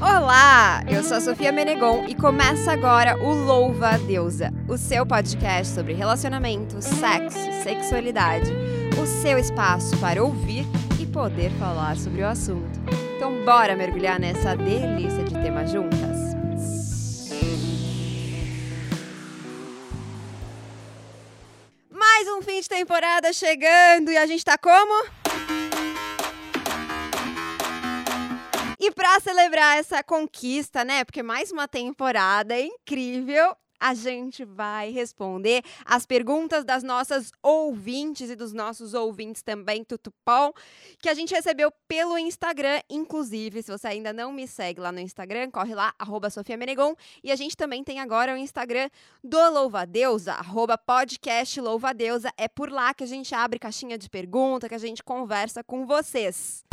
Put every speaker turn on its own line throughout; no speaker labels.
Olá, eu sou a Sofia Menegon e começa agora o Louva a Deusa, o seu podcast sobre relacionamento, sexo, sexualidade, o seu espaço para ouvir e poder falar sobre o assunto. Então bora mergulhar nessa delícia de tema juntas? Mais um fim de temporada chegando e a gente tá como? E para celebrar essa conquista, né? Porque mais uma temporada incrível, a gente vai responder as perguntas das nossas ouvintes e dos nossos ouvintes também, Tutupom, que a gente recebeu pelo Instagram. Inclusive, se você ainda não me segue lá no Instagram, corre lá, arroba Sofia Menegon. E a gente também tem agora o Instagram do Louvadeusa, arroba podcast Louvadeusa. É por lá que a gente abre caixinha de pergunta, que a gente conversa com vocês.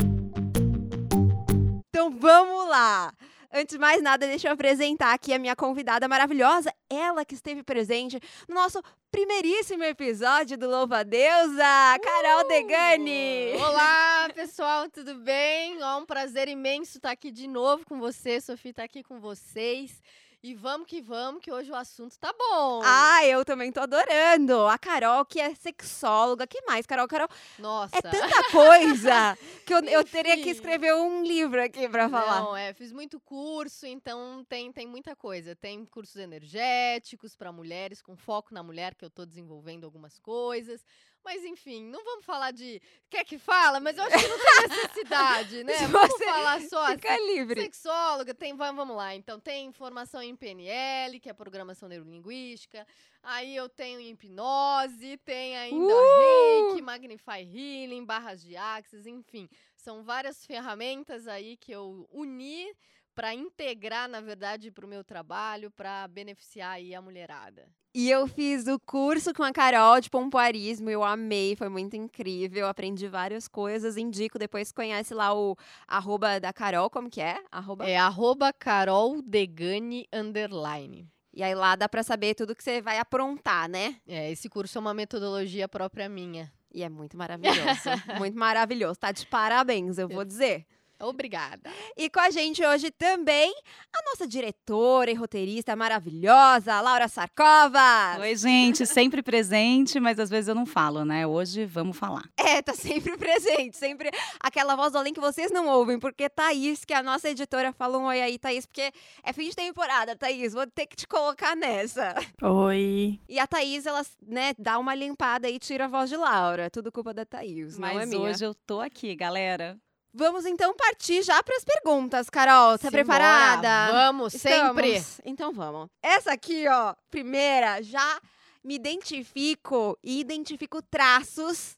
Então vamos lá! Antes de mais nada, deixa eu apresentar aqui a minha convidada maravilhosa, ela que esteve presente no nosso primeiríssimo episódio do Louva a Deusa, Carol
Uh!
Degani.
Olá, pessoal, tudo bem? Ó, um prazer imenso estar aqui de novo com você. Sofia tá aqui com vocês. E vamos que vamos, que hoje o assunto tá bom.
Ah, eu também tô adorando. A Carol, que é sexóloga. que mais, Carol? Carol,
Nossa.
é tanta coisa que eu, eu teria que escrever um livro aqui pra falar.
Não, é, fiz muito curso, então tem, tem muita coisa. Tem cursos energéticos para mulheres, com foco na mulher, que eu tô desenvolvendo algumas coisas. Mas enfim, não vamos falar de. Quer que fala? Mas eu acho que não tem necessidade, né?
Se
Vamos falar só
Fica
assim.
livre.
Sexóloga, tem, va- vamos lá. Então, tem formação em PNL, que é programação neurolinguística. Aí eu tenho hipnose, tem ainda
Uh!
Reiki, Magnify Healing, barras de Axis, enfim. São várias ferramentas aí que eu uni para integrar, na verdade, para o meu trabalho, para beneficiar aí a mulherada.
E eu fiz o curso com a Carol de pompoarismo, eu amei, foi muito incrível, aprendi várias coisas, indico, depois conhece lá o arroba da Carol, como que é? Arroba...
É arroba Carol Degani underline.
E aí lá dá pra saber tudo que você vai aprontar, né?
É, esse curso é uma metodologia própria minha.
E é muito maravilhoso, muito maravilhoso, tá de parabéns, eu vou dizer.
Obrigada.
E com a gente hoje também a nossa diretora e roteirista maravilhosa, Laura Sarkova.
Oi, gente, sempre presente, mas às vezes eu não falo, né? Hoje vamos falar.
É, tá sempre presente, sempre aquela voz do além que vocês não ouvem, porque Thaís, que é a nossa editora, fala um oi aí, Thaís, porque é fim de temporada, Thaís, vou ter que te colocar nessa.
Oi.
E a Thaís, ela, né, dá uma limpada e tira a voz de Laura, tudo culpa da Thaís, não é
Mas
minha.
hoje eu tô aqui, galera.
Vamos então partir já para as perguntas, Carol, tá
Simbora,
preparada?
Vamos, sempre.
Estamos? Então vamos. Essa aqui, ó, primeira, já me identifico e identifico traços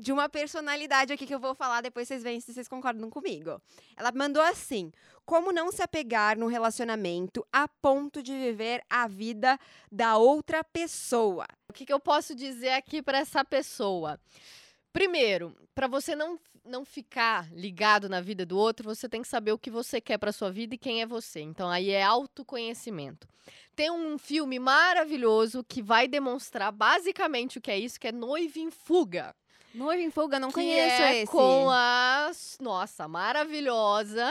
de uma personalidade aqui que eu vou falar, depois vocês veem se vocês concordam comigo. Ela mandou assim: Como não se apegar no relacionamento a ponto de viver a vida da outra pessoa?
O que, que eu posso dizer aqui para essa pessoa? Primeiro, para você não, não ficar ligado na vida do outro, você tem que saber o que você quer para sua vida e quem é você. Então aí é autoconhecimento. Tem um filme maravilhoso que vai demonstrar basicamente o que é isso, que é Noiva em Fuga.
Noiva em Fuga, não
que
conheço
é
esse.
com a nossa maravilhosa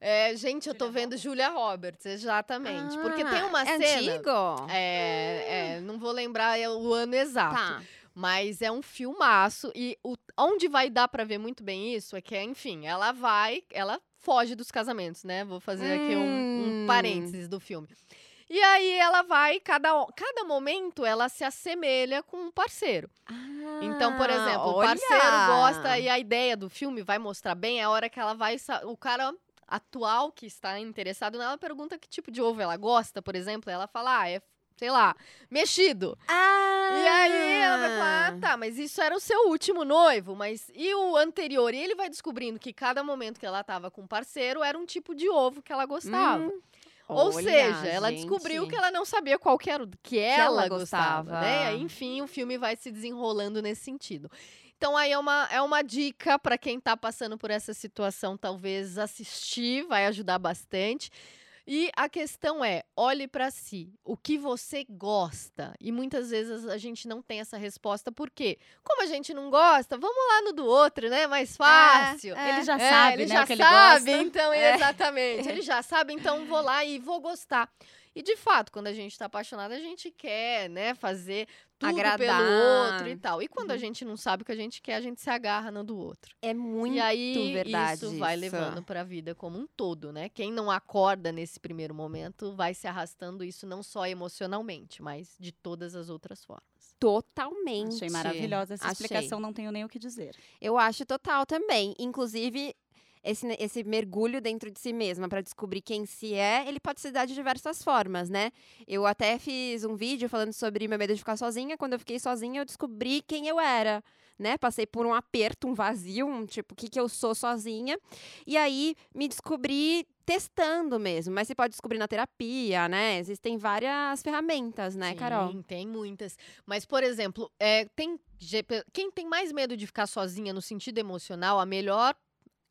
é, gente, eu tô vendo Julia Roberts, exatamente. porque tem
Ah,
uma
é
cena.
antigo?
É, é, não vou lembrar o ano exato.
Tá.
Mas é um filmaço e o, onde vai dar pra ver muito bem isso é que, enfim, ela vai, ela foge dos casamentos, né? Vou fazer aqui um,
Hum.
um parênteses do filme. E aí ela vai, cada, cada momento ela se assemelha com um parceiro. Então, por
Ah,
exemplo, o
olha!
parceiro gosta e a ideia do filme vai mostrar bem a hora que ela vai. O cara atual que está interessado nela pergunta que tipo de ovo ela gosta, por exemplo. Ela fala, ah, é, sei lá, mexido.
Ah!
E aí ela vai falar, ah, tá, mas isso era o seu último noivo, mas e o anterior? E ele vai descobrindo que cada momento que ela tava com o parceiro era um tipo de ovo que ela gostava.
Hum,
Ou
olha,
seja, ela descobriu
gente.
que ela não sabia qual que era o que ela,
ela
gostava,
gostava.
né? Enfim, o filme vai se desenrolando nesse sentido. Então aí é uma, é uma dica para quem tá passando por essa situação, talvez assistir, vai ajudar bastante. E a questão é, olhe pra si, o que você gosta. E muitas vezes a gente não tem essa resposta, por quê? Como a gente não gosta, vamos lá no do outro, né? Mais fácil.
é.
Ele já
É,
sabe,
ele
né,
já
ele
sabe,
gosta.
então,
É.
exatamente. Ele já sabe, então vou lá e vou gostar. E de fato, quando a gente tá apaixonado, a gente quer, né, fazer tudo
Agradar.
pelo outro e tal. E quando a
Uhum.
gente não sabe o que a gente quer, a gente se agarra no do outro.
É muito
e aí
verdade
isso vai
isso.
levando pra vida como um todo, né? Quem não acorda nesse primeiro momento vai se arrastando isso não só emocionalmente, mas de todas as outras formas.
totalmente.
Achei maravilhosa essa
Achei.
explicação, não tenho nem o que dizer.
Eu acho total também. Inclusive, esse, esse mergulho dentro de si mesma para descobrir quem se é, ele pode se dar de diversas formas, né? Eu até fiz um vídeo falando sobre meu medo de ficar sozinha. Quando eu fiquei sozinha, eu descobri quem eu era. Né? Passei por um aperto, um vazio, um tipo, o que, que eu sou sozinha. E aí me descobri testando mesmo. Mas você pode descobrir na terapia, né? Existem várias ferramentas, né, Carol?
Sim, tem muitas. Mas, por exemplo, é, tem quem tem mais medo de ficar sozinha no sentido emocional, a melhor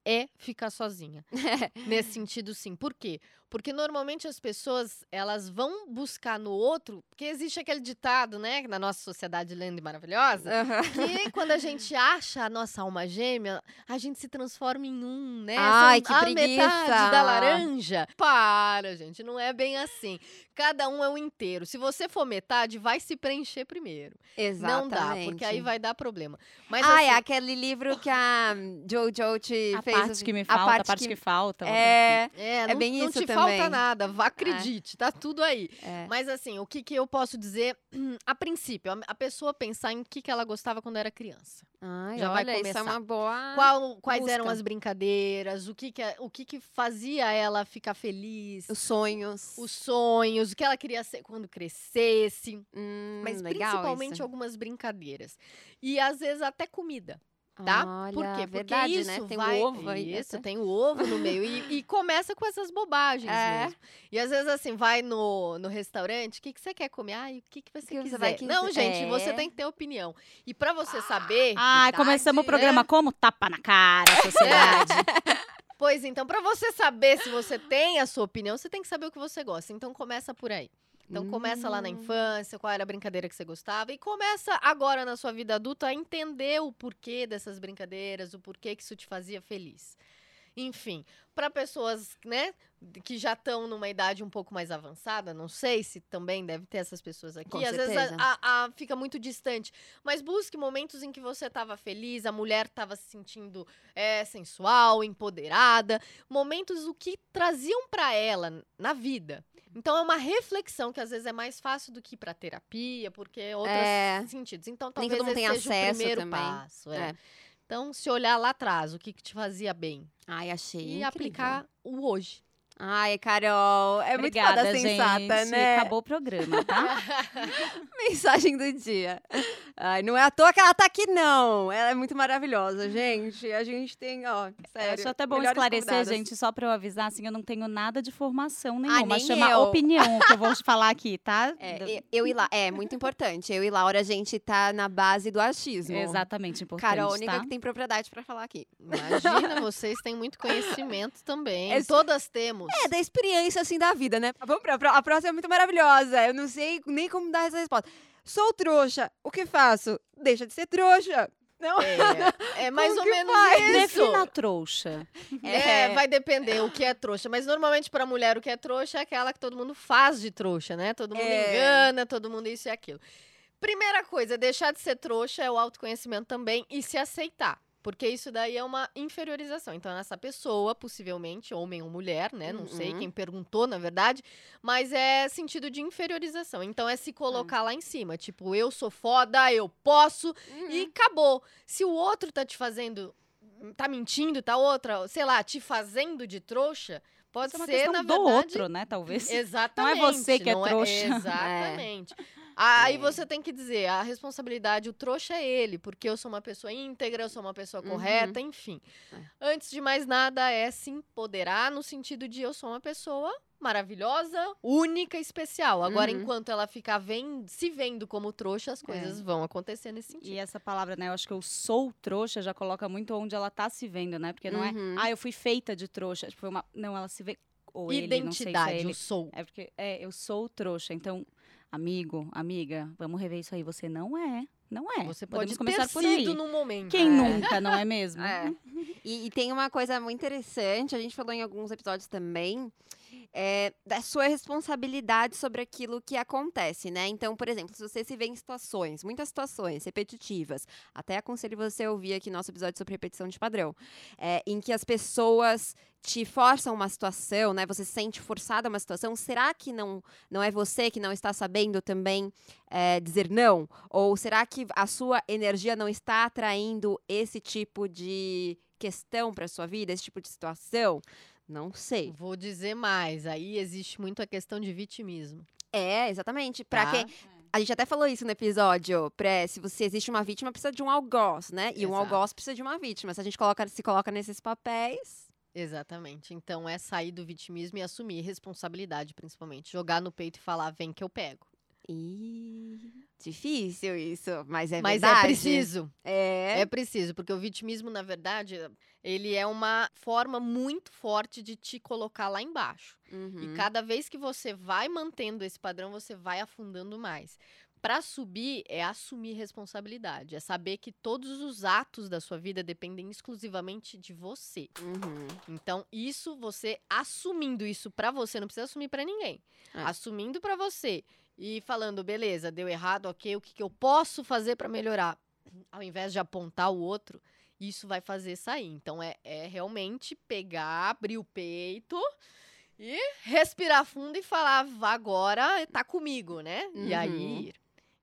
é ficar sozinha. Nesse sentido, sim. Por quê? Porque normalmente as pessoas, elas vão buscar no outro, porque existe aquele ditado, né, na nossa sociedade linda e maravilhosa,
Aham.
que quando a gente acha a nossa alma gêmea, a gente se transforma em um, né?
Ai,
São
que
a
preguiça!
metade da laranja. Para, gente, não é bem assim. Cada um é o inteiro. Se você for metade, vai se preencher primeiro.
Exatamente.
Não dá, porque aí vai dar problema. Mas
ah, é
assim,
aquele livro que a Jojo te
A
fez.
parte
assim,
que me falta, a parte, que... falta. coisa assim.
É,
é,
é
não,
bem isso também.
Falta nada, vá, acredite, tá tudo aí.
é.
Mas assim, o que, que eu posso dizer a princípio? A, a pessoa pensar em o que, que ela gostava quando era criança.
Ai,
já vai
olha, isso é
começar.
uma boa.
Qual- quais eram
busca.
as brincadeiras, o que, que, o que, que fazia ela ficar feliz,
Os sonhos.
os sonhos, o que ela queria ser quando crescesse.
Hum,
Mas principalmente
isso.
algumas brincadeiras. E às vezes até comida. Tá? Por
Olha,
quê? Porque
verdade,
isso
né? Tem
vai...
o ovo aí.
Isso, tem o ovo no meio. E, e começa com essas bobagens
É.
mesmo. E às vezes, assim, vai no, no restaurante, o que, que você quer comer? Ai, o que, que você
que você
quiser.
vai
Não,
quiser.
gente, você
É.
tem que ter opinião. E pra você saber...
Ai,
Verdade,
começamos o programa
né?
como? Tapa na cara, sociedade.
Pois então, pra você saber se você tem a sua opinião, você tem que saber o que você gosta. Então começa por aí. Então começa lá na
Hum.
infância, qual era a brincadeira que você gostava e começa agora na sua vida adulta a entender o porquê dessas brincadeiras, o porquê que isso te fazia feliz. Enfim, para pessoas, né, que já estão numa idade um pouco mais avançada, não sei se também deve ter essas pessoas aqui.
Com
Às vezes
certeza.
a- a- a- fica muito distante, mas busque momentos em que você estava feliz, a mulher estava se sentindo é, sensual, empoderada, momentos o que traziam para ela na vida. Então é uma reflexão que às vezes é mais fácil do que ir para terapia, porque outros
É.
sentidos. Então
Nem
talvez
todo mundo
esse
tem
seja
acesso
o primeiro
também.
passo. é.
É.
Então se olhar lá atrás, o que, que te fazia bem
Ai, achei.
e
incrível.
aplicar o hoje.
Ai, Carol, é
Obrigada,
muito foda sensata,
gente.
né?
Acabou o programa, tá?
Mensagem do dia. Ai, não é à toa que ela tá aqui, não. Ela é muito maravilhosa, gente. A gente tem, ó, sério.
Acho até bom esclarecer,
convidadas.
gente, só pra eu avisar, assim, eu não tenho nada de formação
Ah,
nenhuma.
nem
Chama
eu.
opinião o que eu vou falar aqui, tá?
É, eu e Laura, é muito importante. Eu e Laura, a gente tá na base do achismo.
Exatamente, importante,
Carol, a única
tá?
que tem propriedade pra falar aqui.
Imagina, vocês têm muito conhecimento também.
É-
Todas temos.
É, da experiência, assim, da vida, né? Vamos pra a próxima é muito maravilhosa. Eu não sei nem como dar essa resposta. Sou trouxa. O que faço? Deixa de ser trouxa. Não?
É, é mais ou menos
faz?
isso.
Defina trouxa.
É, vai depender o que é trouxa. Mas normalmente pra mulher o que é trouxa é aquela que todo mundo faz de trouxa, né? Todo mundo
É.
engana, todo mundo isso e aquilo. Primeira coisa, deixar de ser trouxa é o autoconhecimento também e se aceitar. Porque isso daí é uma inferiorização. Então, essa pessoa, possivelmente, homem ou mulher, né? Não sei
Uhum.
quem perguntou, na verdade, mas é sentido de inferiorização. Então, é se colocar lá em cima. Tipo, eu sou foda, eu posso,
Uhum.
e acabou. Se o outro tá te fazendo. tá mentindo, tá outra, sei lá, te fazendo de trouxa, pode
Isso é uma
ser,
questão
na
do
verdade.
outro, né, talvez.
Exatamente.
você que é
não
trouxa.
Exatamente. Aí
É.
você tem que dizer, a responsabilidade, o trouxa é ele, porque eu sou uma pessoa íntegra, eu sou uma pessoa
Uhum.
correta, enfim.
É.
Antes de mais nada, é se empoderar no sentido de eu sou uma pessoa maravilhosa, única, especial. Agora,
Uhum.
enquanto ela ficar ven- se vendo como trouxa, as
É.
coisas vão acontecer nesse sentido.
E essa palavra, né, eu acho que eu sou trouxa já coloca muito onde ela tá se vendo, né? Porque não
Uhum.
é, ah, eu fui feita de trouxa. Tipo, uma... Não, ela se vê ou ele, não sei se é
Identidade,
ele.
eu sou.
É porque é, eu sou trouxa. Então, amigo, amiga, vamos rever isso aí. Você não é. Não é.
Você
Podemos
pode
começar
ter
por aí.
sido num momento.
Quem
É.
nunca, não é mesmo?
É. E, e tem uma coisa muito interessante, a gente falou em alguns episódios também, é, da sua responsabilidade sobre aquilo que acontece, né? Então, por exemplo, se você se vê em situações, muitas situações repetitivas, até aconselho você a ouvir aqui nosso episódio sobre repetição de padrão, é, em que as pessoas te forçam uma situação, né? Você se sente forçada a uma situação, será que não, não é você que não está sabendo também é, dizer não? Ou será que a sua energia não está atraindo esse tipo de questão para sua vida, esse tipo de situação? Não sei.
Vou dizer mais. Aí existe muito a questão de vitimismo.
É, exatamente. Para
Tá?
quem a gente até falou isso no episódio, pré, se você existe uma vítima, precisa de um algoz, né? E um
Exato.
algoz precisa de uma vítima. Se a gente coloca, se coloca nesses papéis,
Exatamente. Então é sair do vitimismo e assumir responsabilidade, principalmente. Jogar no peito e falar, vem que eu pego.
Ih, difícil isso, mas é
Mas
verdade.
é preciso.
É.
É preciso, porque o vitimismo, na verdade, ele é uma forma muito forte de te colocar lá embaixo.
Uhum.
E cada vez que você vai mantendo esse padrão, você vai afundando mais. Para subir é assumir responsabilidade, é saber que todos os atos da sua vida dependem exclusivamente de você.
Uhum.
Então, isso você assumindo isso pra você, não precisa assumir pra ninguém.
É.
Assumindo pra você e falando, beleza, deu errado, OK, o que, que eu posso fazer pra melhorar? Ao invés de apontar o outro, isso vai fazer sair. Então é, é realmente pegar, abrir o peito e respirar fundo e falar, "Vá agora tá comigo, né? E
Uhum.
aí ir.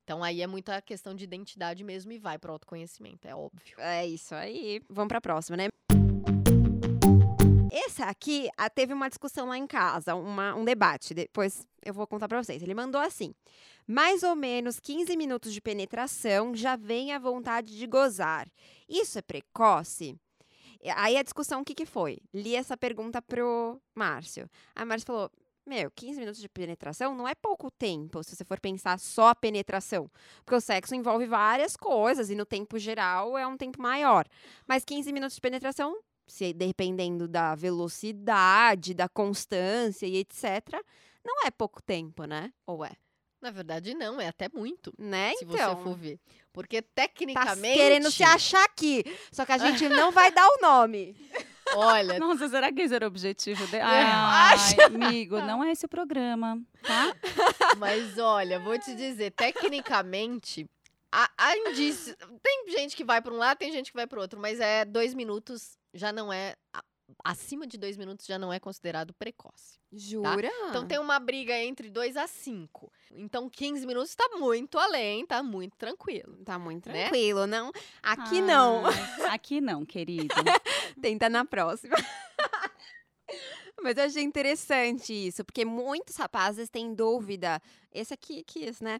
Então aí é muita questão de identidade mesmo e vai pro autoconhecimento, é óbvio.
É isso aí. Vamos pra próxima, né? Aqui ah, teve uma discussão lá em casa, uma- um debate. Depois eu vou contar pra vocês. Ele mandou assim: mais ou menos 15 minutos de penetração já vem a vontade de gozar. Isso é precoce? Aí a discussão, o que, que foi? Li essa pergunta pro Márcio. O Márcio falou: Meu, 15 minutos de penetração não é pouco tempo, se você for pensar só a penetração. Porque o sexo envolve várias coisas e no tempo geral é um tempo maior. Mas 15 minutos de penetração, se dependendo da velocidade, da constância e etc., não é pouco tempo, né? Ou é?
Na verdade, não, é até muito.
Né?
se
então,
você for ver. Porque
tá
tecnicamente.
querendo se achar aqui. Só que a gente não vai dar o nome.
Olha,
Nossa, será que esse era o objetivo dele?
Eu
Ai, amigo, não é esse o programa, tá?
mas olha, vou te dizer, tecnicamente, há, há indícios. Tem gente que vai para um lado, tem gente que vai para outro, mas é dois minutos já não é. Acima de dois minutos já não é considerado precoce.
Jura?
Então tem uma briga entre dois a cinco. Então 15 minutos tá muito além, tá muito tranquilo.
Tá muito
né?
tranquilo, não? Aqui não.
Ai, Aqui não, querido.
Tenta na próxima. Mas eu achei interessante isso, porque muitos rapazes têm dúvida. Esse aqui quis, né?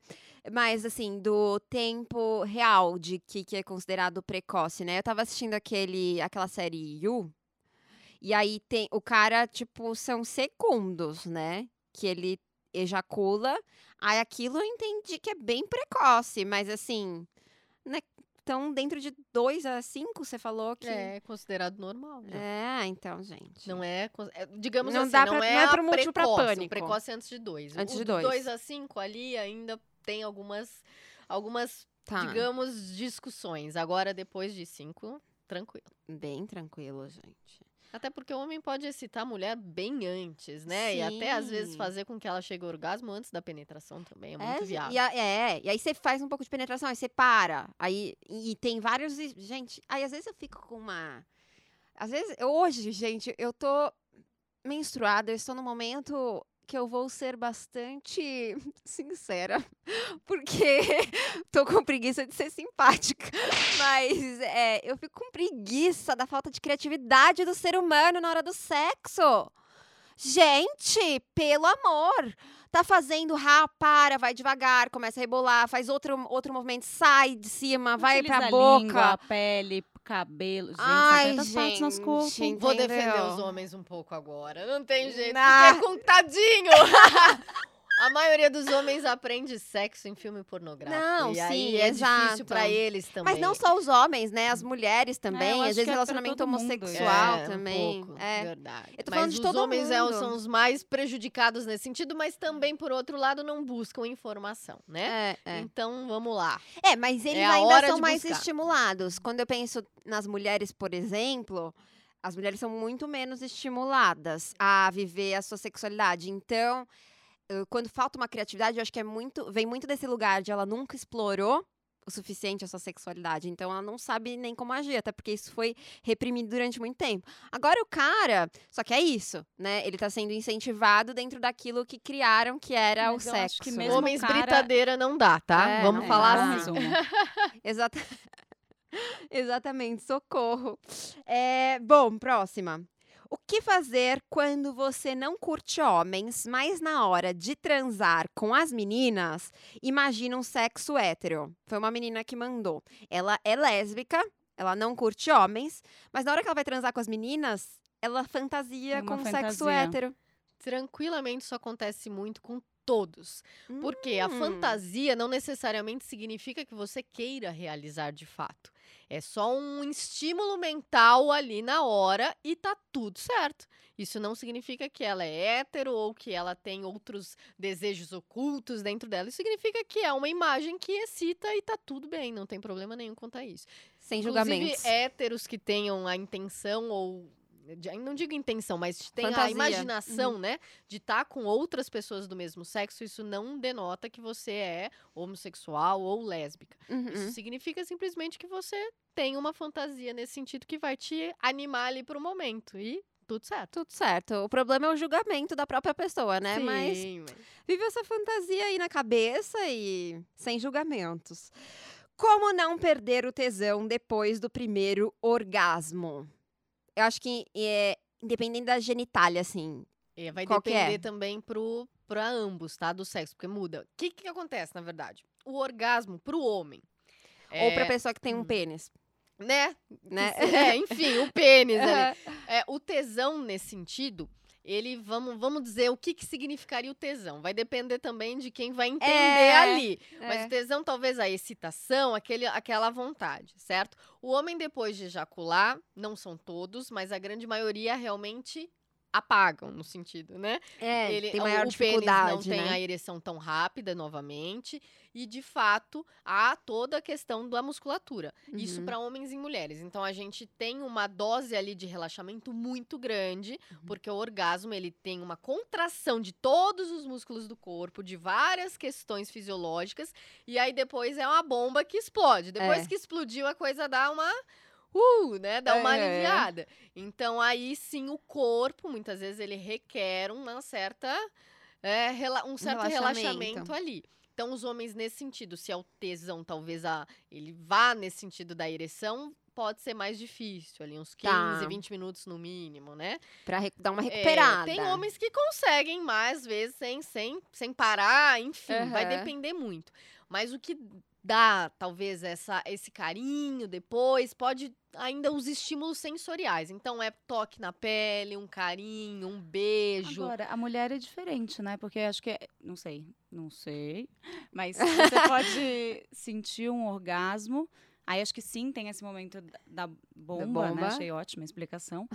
Mas, assim, do tempo real de que, que é considerado precoce, né? Eu tava assistindo aquele, aquela série You, e aí tem. O cara, tipo, são segundos, né? Que ele ejacula. Aí aquilo eu entendi que é bem precoce, mas assim. Né? Então, dentro de dois a cinco, você falou que.
É considerado normal. já.
É, então, gente.
Não é, é, digamos
Não
assim,
dá
não
pra-
é,
não é pro pra
precoce, o
pânico.
precoce é antes de dois.
Antes
o
de
do
dois.
dois a cinco ali ainda tem algumas, algumas
Tá.
digamos, discussões. Agora, depois de cinco, tranquilo.
Bem tranquilo, gente.
Até porque o homem pode excitar a mulher bem antes, né? E até às vezes
Sim.
fazer com que ela chegue ao orgasmo antes da penetração também. É muito
é,
viável.
E, a- é, e aí você faz um pouco de penetração, aí você para. Aí, e, e tem vários. e- Gente, aí às vezes eu fico com uma. Às vezes, hoje, gente, eu tô menstruada, eu estou num momento que eu vou ser bastante sincera, porque tô com preguiça de ser simpática. Mas é, eu fico com preguiça da falta de criatividade do ser humano na hora do sexo. Gente, pelo amor! Tá fazendo, rá, para, vai devagar, começa a rebolar, faz outro, outro movimento, sai de cima, vai
Utiliza
pra
a
boca.
língua, a pele, cabelo. Gente,
Ai,
tantas partes nosso
gente,
corpo.
gente.
Vou defender os homens um pouco agora. Não tem jeito.
Ah.
Fiquei com tadinho. A maioria dos homens aprende sexo em filme pornográfico.
Não,
e
sim,
aí é
exato.
difícil pra eles também.
Mas não só os homens, né? As mulheres também.
acho
às vezes
é
relacionamento homossexual
É, um
também.
pouco,
é.
verdade.
Eu tô
mas
falando de
os
todo
homens é,
mundo.
são os mais prejudicados nesse sentido, mas também, por outro lado, não buscam informação, né?
É, é.
Então, vamos lá.
É, mas eles
É
ainda são mais
buscar.
estimulados. Quando eu penso nas mulheres, por exemplo, as mulheres são muito menos estimuladas a viver a sua sexualidade. Então, quando falta uma criatividade, eu acho que é muito, vem muito desse lugar de ela nunca explorou o suficiente a sua sexualidade. Então ela não sabe nem como agir, até porque isso foi reprimido durante muito tempo. Agora o cara, só que é isso, né? Ele tá sendo incentivado dentro daquilo que criaram, que era
Mas
o
eu acho
sexo.
que
né?
mesmo
Homens
cara-
britadeira não dá, tá?
É,
vamos
não
falar
dá.
assim.
Exata... Exatamente, socorro. É, bom, próxima. O que fazer quando você não curte homens, mas na hora de transar com as meninas, imagina um sexo hétero? Foi uma menina que mandou. Ela é lésbica, ela não curte homens, mas na hora que ela vai transar com as meninas, ela fantasia
É uma
com um sexo
fantasia.
hétero.
Tranquilamente isso acontece muito com todos. Porque a
Hum.
fantasia não necessariamente significa que você queira realizar de fato. É só um estímulo mental ali na hora e tá tudo certo. Isso não significa que ela é hétero ou que ela tem outros desejos ocultos dentro dela. Isso significa que é uma imagem que excita e tá tudo bem, não tem problema nenhum quanto a isso.
Sem
Inclusive,
julgamentos.
héteros que tenham a intenção ou. Não digo intenção, mas tem a
Fantasia.
imaginação, né? De estar com outras pessoas do mesmo sexo, isso não denota que você é homossexual ou lésbica.
Uhum.
Isso significa simplesmente que você tem uma fantasia nesse sentido que vai te animar ali pro momento. E tudo certo.
Tudo certo. O problema é o julgamento da própria pessoa, né?
Sim, mas-
Vive essa fantasia aí na cabeça e sem julgamentos. Como não perder o tesão depois do primeiro orgasmo? Eu acho que é independente da genitália, assim.
É, vai
Qual é?
depender também pro, pra ambos, tá? Do sexo, porque muda. O que, que acontece, na verdade? O orgasmo pro homem.
Ou pra
é,
pessoa que tem um
hum.
pênis,
Né?
né?
É, enfim, o pênis ali. É, o tesão, nesse sentido, ele, vamos, vamos dizer o que, que significaria o tesão. Vai depender também de quem vai entender
É,
ali. Mas
É.
o tesão, talvez a excitação, aquele, aquela vontade, certo? O homem, depois de ejacular, não são todos, mas a grande maioria realmente apagam, no sentido, né?
É,
Ele-
tem
o-
maior
o
dificuldade,
pênis não tem
né?
a ereção tão rápida novamente e de fato há toda a questão da musculatura. Isso
Uhum.
para homens e mulheres. Então a gente tem uma dose ali de relaxamento muito grande,
Uhum.
porque o orgasmo ele tem uma contração de todos os músculos do corpo, de várias questões fisiológicas, e aí depois é uma bomba que explode. Depois
É.
que explodiu a coisa dá uma Uh, né? Dá uma
É.
aliviada. Então, aí sim, o corpo, muitas vezes, ele requer uma certa, é, um certo
relaxamento.
relaxamento ali. Então, os homens, nesse sentido, se é o tesão, talvez a, ele vá nesse sentido da ereção, pode ser mais difícil, ali uns 15,
Tá.
20 minutos no mínimo, né?
Pra dar uma
É,
recuperada.
tem homens que conseguem mais vezes sem, sem, sem parar, enfim, vai
Aham.
depender muito. Mas o que dá, talvez, essa, esse carinho depois, pode ainda os estímulos sensoriais. Então, é toque na pele, um carinho, um beijo.
Agora, a mulher é diferente, né? Porque acho que, é- não sei, não sei, mas você pode sentir um orgasmo, aí acho que sim, tem esse momento da- da bomba,
bomba.
né? Achei ótima a explicação.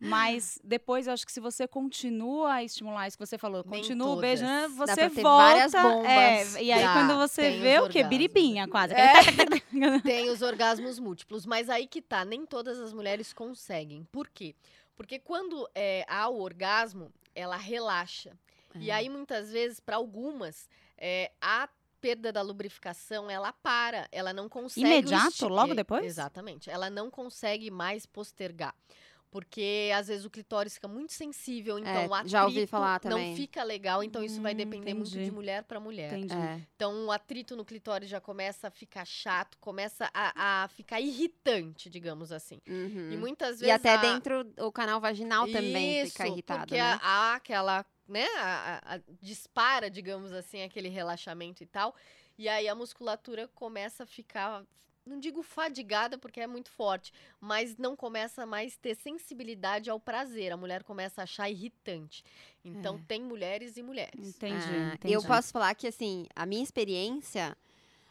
Mas depois eu acho que se você continua a estimular isso que você falou,
Nem
continua né,
todas.
Dá
você volta. é, e aí
Dá,
quando você vê o quê?
orgasmos.
Biribinha quase.
Tem os orgasmos múltiplos, mas aí que tá, nem todas as mulheres conseguem. Por quê? Porque quando é, há o orgasmo, ela relaxa. E
É.
aí, muitas vezes, para algumas, é, a perda da lubrificação, ela para, ela não consegue...
Imediato, logo
é,
depois?
Exatamente. Ela não consegue mais postergar. Porque, às vezes, o clitóris fica muito sensível, então o
É, já ouvi
atrito
falar também.
não fica legal. Então, isso vai
Hum,
depender muito
entendi.
de mulher para mulher.
Entendi.
É.
Então, o atrito no clitóris já começa a ficar chato, começa a, a ficar irritante, digamos assim.
Uhum.
E muitas vezes.
E até
a-
dentro o canal vaginal também fica
Isso,
irritado,
porque
né?
há- aquela, né, a- a- dispara, digamos assim, aquele relaxamento e tal. E aí a musculatura começa a ficar não digo fadigada porque é muito forte, mas não começa mais a ter sensibilidade ao prazer. A mulher começa a achar irritante. Então
É.
tem mulheres e mulheres.
Entendi,
Ah,
entendi.
Eu posso falar que, assim, a minha experiência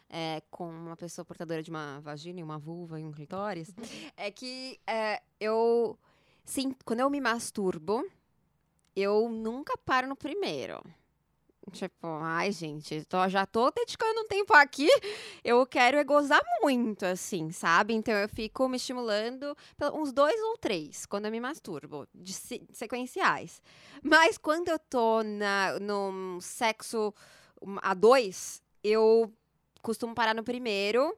é, com uma pessoa portadora de uma vagina e uma vulva e um clitóris é que é, eu, sim, quando eu me masturbo, eu nunca paro no primeiro. Tipo, ai, gente, tô- já tô dedicando um tempo aqui, eu quero é gozar muito, assim, sabe? Então eu fico me estimulando uns dois ou três quando eu me masturbo, de se- sequenciais. Mas quando eu tô na, no sexo a dois, eu costumo parar no primeiro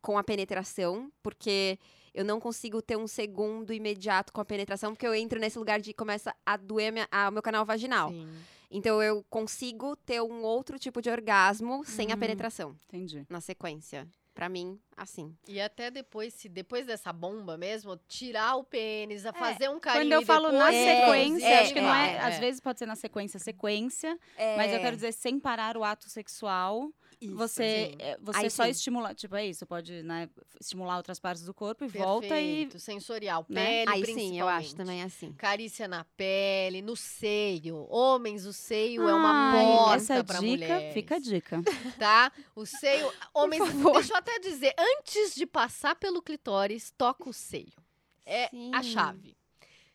com a penetração, porque eu não consigo ter um segundo imediato com a penetração, porque eu entro nesse lugar de começa a doer minha- a- o meu canal vaginal.
Sim.
Então eu consigo ter um outro tipo de orgasmo sem a
Hum.
penetração
Entendi.
na sequência. Pra mim, assim.
E até depois, se depois dessa bomba mesmo, tirar o pênis, a fazer um carinho.
Quando eu falo na
depois-
É,
sequência,
é,
acho que não é,
é.
Às vezes pode ser na sequência, sequência, mas eu quero dizer, sem parar o ato sexual, você,
sim.
é, você
Aí
só
sim.
estimula. Tipo, é isso, pode né, estimular outras partes do corpo e volta e.
Perfeito, sensorial,
né?
pele
Aí sim, eu acho também assim.
Carícia na pele, no seio. Homens, o seio é uma porta
Essa
pra
dica,
mulheres.
fica a dica.
Tá? O seio. Homens,
favor.
deixa eu até dizer, antes de passar pelo clitóris, toca o seio. É a
Sim.
chave.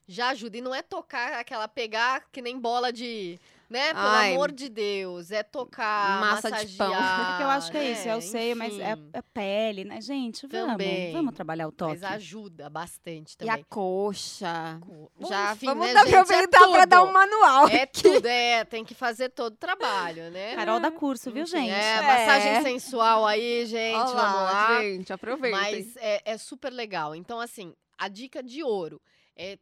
Já ajuda. E não é tocar aquela pegar que nem bola de. Né? Pelo
Ai.
amor de Deus. É tocar.
Massa de pão.
Porque eu acho que é isso, é o
né?
seio, mas é, é pele, né? Gente, vamos,
Também.
vamos trabalhar o toque.
Mas ajuda bastante
E a
também.
coxa.
Co-
Já
Enfim,
vamos
né,
dar-
gente? É
aproveitar pra dar um manual.
É
aqui.
tudo, é. Tem que fazer todo o trabalho, né?
Carol da curso, viu, gente?
É, massagem
É.
sensual aí, gente.
Olha
vamos lá.
gente, aproveitem.
Mas é, é super legal. Então, assim, a dica de ouro é.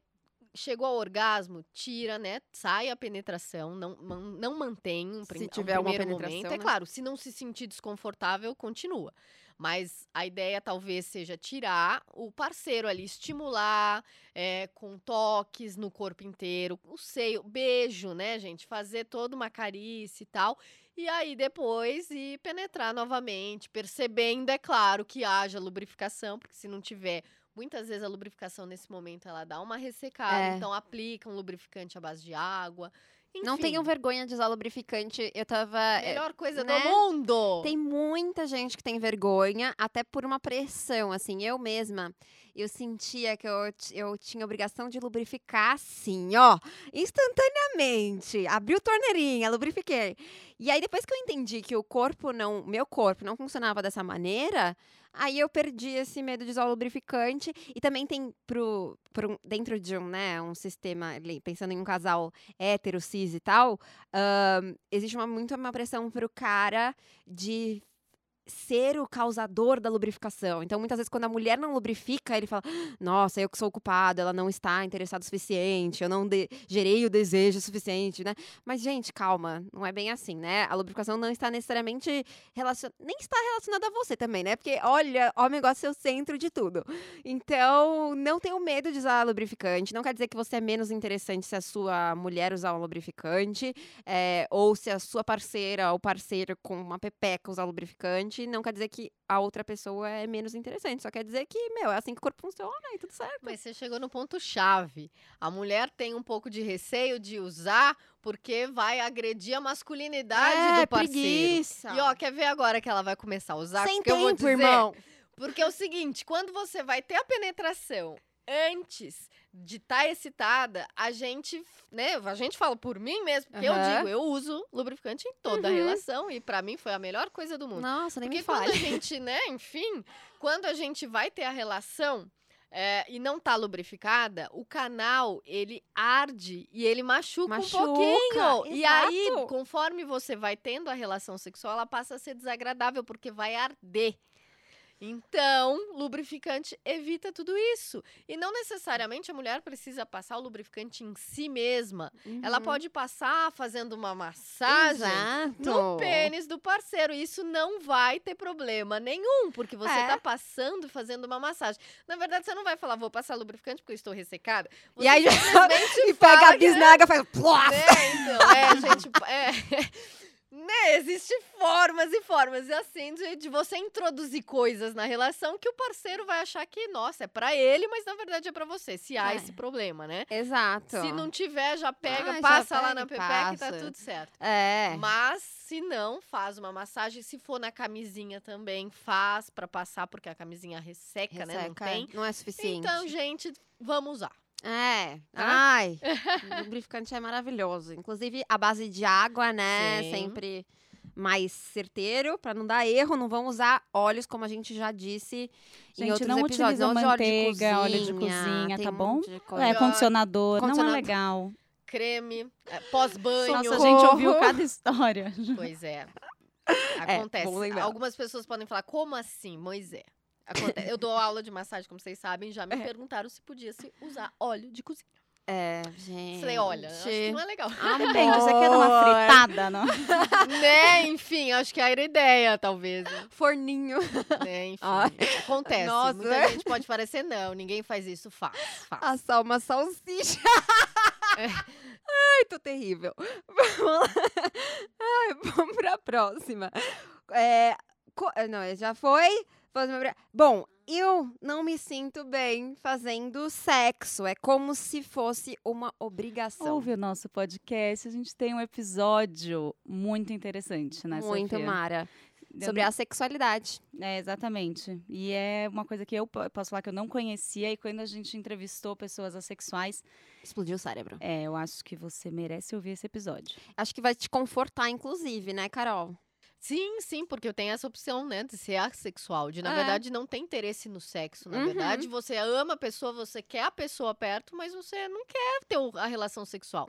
Chegou ao orgasmo, tira, né? Sai a penetração, não, não mantém um,
Se
um
tiver uma
primeiro
penetração,
momento. É
né?
claro, se não se sentir desconfortável, continua. Mas a ideia talvez seja tirar o parceiro ali, estimular é, com toques no corpo inteiro, o seio, beijo, né, gente? Fazer toda uma carícia e tal. E aí depois ir penetrar novamente, percebendo, é claro, que haja lubrificação, porque se não tiver, muitas vezes a lubrificação nesse momento ela dá uma ressecada,
É.
então aplica um lubrificante à base de água.
Não
Enfim,
tenham vergonha de usar lubrificante. Eu tava. é,
Melhor coisa
né?
do mundo!
Tem muita gente que tem vergonha, até por uma pressão, assim, eu mesma, eu sentia que eu, eu tinha obrigação de lubrificar assim, ó, instantaneamente, abri o torneirinha, lubrifiquei. E aí, depois que eu entendi que o corpo não, meu corpo não funcionava dessa maneira, aí eu perdi esse medo de usar o lubrificante, e também tem pro, pro dentro de um, né, um sistema, pensando em um casal hétero, cis e tal, ahn, existe uma, muito uma pressão pro cara de ser o causador da lubrificação. Então, muitas vezes, quando a mulher não lubrifica, ele fala: Nossa, eu que sou o culpado, ela não está interessada o suficiente, eu não gerei o desejo suficiente, né? Mas, gente, calma, não é bem assim, né? A lubrificação não está necessariamente relacionada. Nem está relacionada a você também, né? Porque, olha, homem gosta de ser o centro de tudo. Então, não tenha medo de usar lubrificante. Não quer dizer que você é menos interessante se a sua mulher usar um lubrificante, é, ou se a sua parceira ou parceiro com uma pepeca usar lubrificante. Não quer dizer que a outra pessoa é menos interessante. Só quer dizer que, meu, é assim que o corpo funciona e tudo certo.
Mas você chegou no ponto chave. A mulher tem um pouco de receio de usar porque vai agredir a masculinidade do parceiro.
É, preguiça.
E ó, quer ver agora que ela vai começar a usar?
Sem
Porque eu vou
tempo,
dizer,
irmão.
Porque é o seguinte, quando você vai ter a penetração antes de estar excitada, a gente, né, a gente fala por mim mesmo, porque eu
Aham.
digo, eu uso lubrificante em toda a
Uhum.
relação e pra mim foi a melhor coisa do mundo.
Nossa, nem
Porque
me
quando
fale.
a gente, né, enfim, quando a gente vai ter a relação é, e não tá lubrificada, o canal, ele arde e ele machuca,
Machuca,
um pouquinho. E aí,
exato.
conforme você vai tendo a relação sexual, ela passa a ser desagradável, porque vai arder. Então, lubrificante evita tudo isso. E não necessariamente a mulher precisa passar o lubrificante em si mesma. Ela
Uhum.
pode passar fazendo uma massagem
Exato.
no pênis do parceiro. Isso não vai ter problema nenhum, porque você
É.
tá passando e fazendo uma massagem. Na verdade, você não vai falar, vou passar lubrificante porque eu estou ressecada.
E
Você
aí já-
simplesmente
E pega a
que-
bisnaga e faz.
É, então, é, gente, é. Né, existem formas e formas, e assim, de, de você introduzir coisas na relação que o parceiro vai achar que, nossa, é pra ele, mas na verdade é pra você, se há
É.
esse problema, né?
Exato.
Se não tiver, já pega,
Ah, já
passa lá
pega
na
e
Pepeca e tá tudo certo.
É.
Mas, se não, faz uma massagem. Se for na camisinha também, faz pra passar, porque a camisinha resseca, né? Não
Resseca,
tem.
Não é suficiente.
Então, gente, vamos usar.
É.
Tá?
Ai, o lubrificante é maravilhoso. Inclusive, a base de água, né?
Sim.
Sempre mais certeiro, pra não dar erro. Não vão usar óleos, como a gente já disse em
Gente,
outros
não
episódios.
utiliza
não
manteiga, óleo de cozinha,
tem
tá
um
bom?
monte de coisa.
É, condicionador, não é legal.
Creme, é, pós-banho.
Nossa, a gente ouviu cada história.
Pois é.
É,
Acontece.
bom lembrar.
Algumas pessoas podem falar, como assim, Moisés? Eu dou aula de massagem, como vocês sabem, já me
É.
perguntaram se podia se usar óleo de cozinha.
É, gente.
Falei, olha, acho que não é legal.
Depende, você quer dar uma fritada, não?
né? Enfim, acho que era ideia, talvez.
Forninho.
Né? Enfim,
Ai.
acontece.
Nossa.
Muita gente pode parecer, não, ninguém faz isso, faz, faz.
Assar uma salsicha.
É.
Ai, tô terrível. Vamos lá. Ai, vamos pra próxima. É, não, já foi. Bom, eu não me sinto bem fazendo sexo. É como se fosse uma obrigação.
Ouve o nosso podcast, a gente tem um episódio muito interessante, né,
Muito,
Sofia?
Mara.
Eu
Sobre a sexualidade.
É, exatamente. E é uma coisa que eu po- posso falar que eu não conhecia, e quando a gente entrevistou pessoas assexuais,
Explodiu o cérebro.
é, eu acho que você merece ouvir esse episódio.
Acho que vai te confortar, inclusive, né, Carol?
Sim, sim, porque eu tenho essa opção, né, de ser assexual, de na
É.
verdade não ter interesse no sexo, na
Uhum.
verdade você ama a pessoa, você quer a pessoa perto, mas você não quer ter a relação sexual.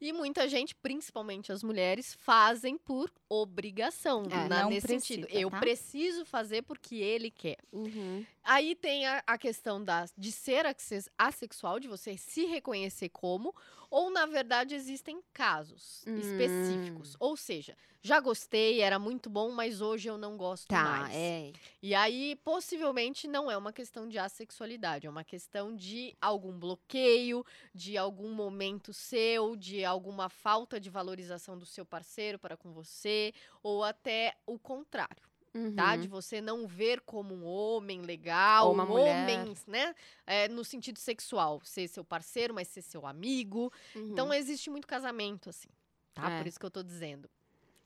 E muita gente, principalmente as mulheres, fazem por obrigação,
É,
na-
não
nesse
precisa,
sentido. Eu
tá?
preciso fazer porque ele quer.
Uhum.
Aí tem a, a questão da, de ser asse- assexual, de você se reconhecer como, ou na verdade existem casos
Hum.
específicos. Ou seja, já gostei, era muito bom, mas hoje eu não gosto
Tá,
mais.
é.
E aí, possivelmente, não é uma questão de assexualidade, é uma questão de algum bloqueio, de algum momento seu, de alguma falta de valorização do seu parceiro para com você, ou até o contrário tá?
Uhum.
De você não ver como um homem legal,
Ou uma
um
mulher.
homem, né? É, no sentido sexual, ser seu parceiro, mas ser seu amigo.
Uhum.
Então existe muito casamento, assim, tá?
É.
Por isso que eu tô dizendo.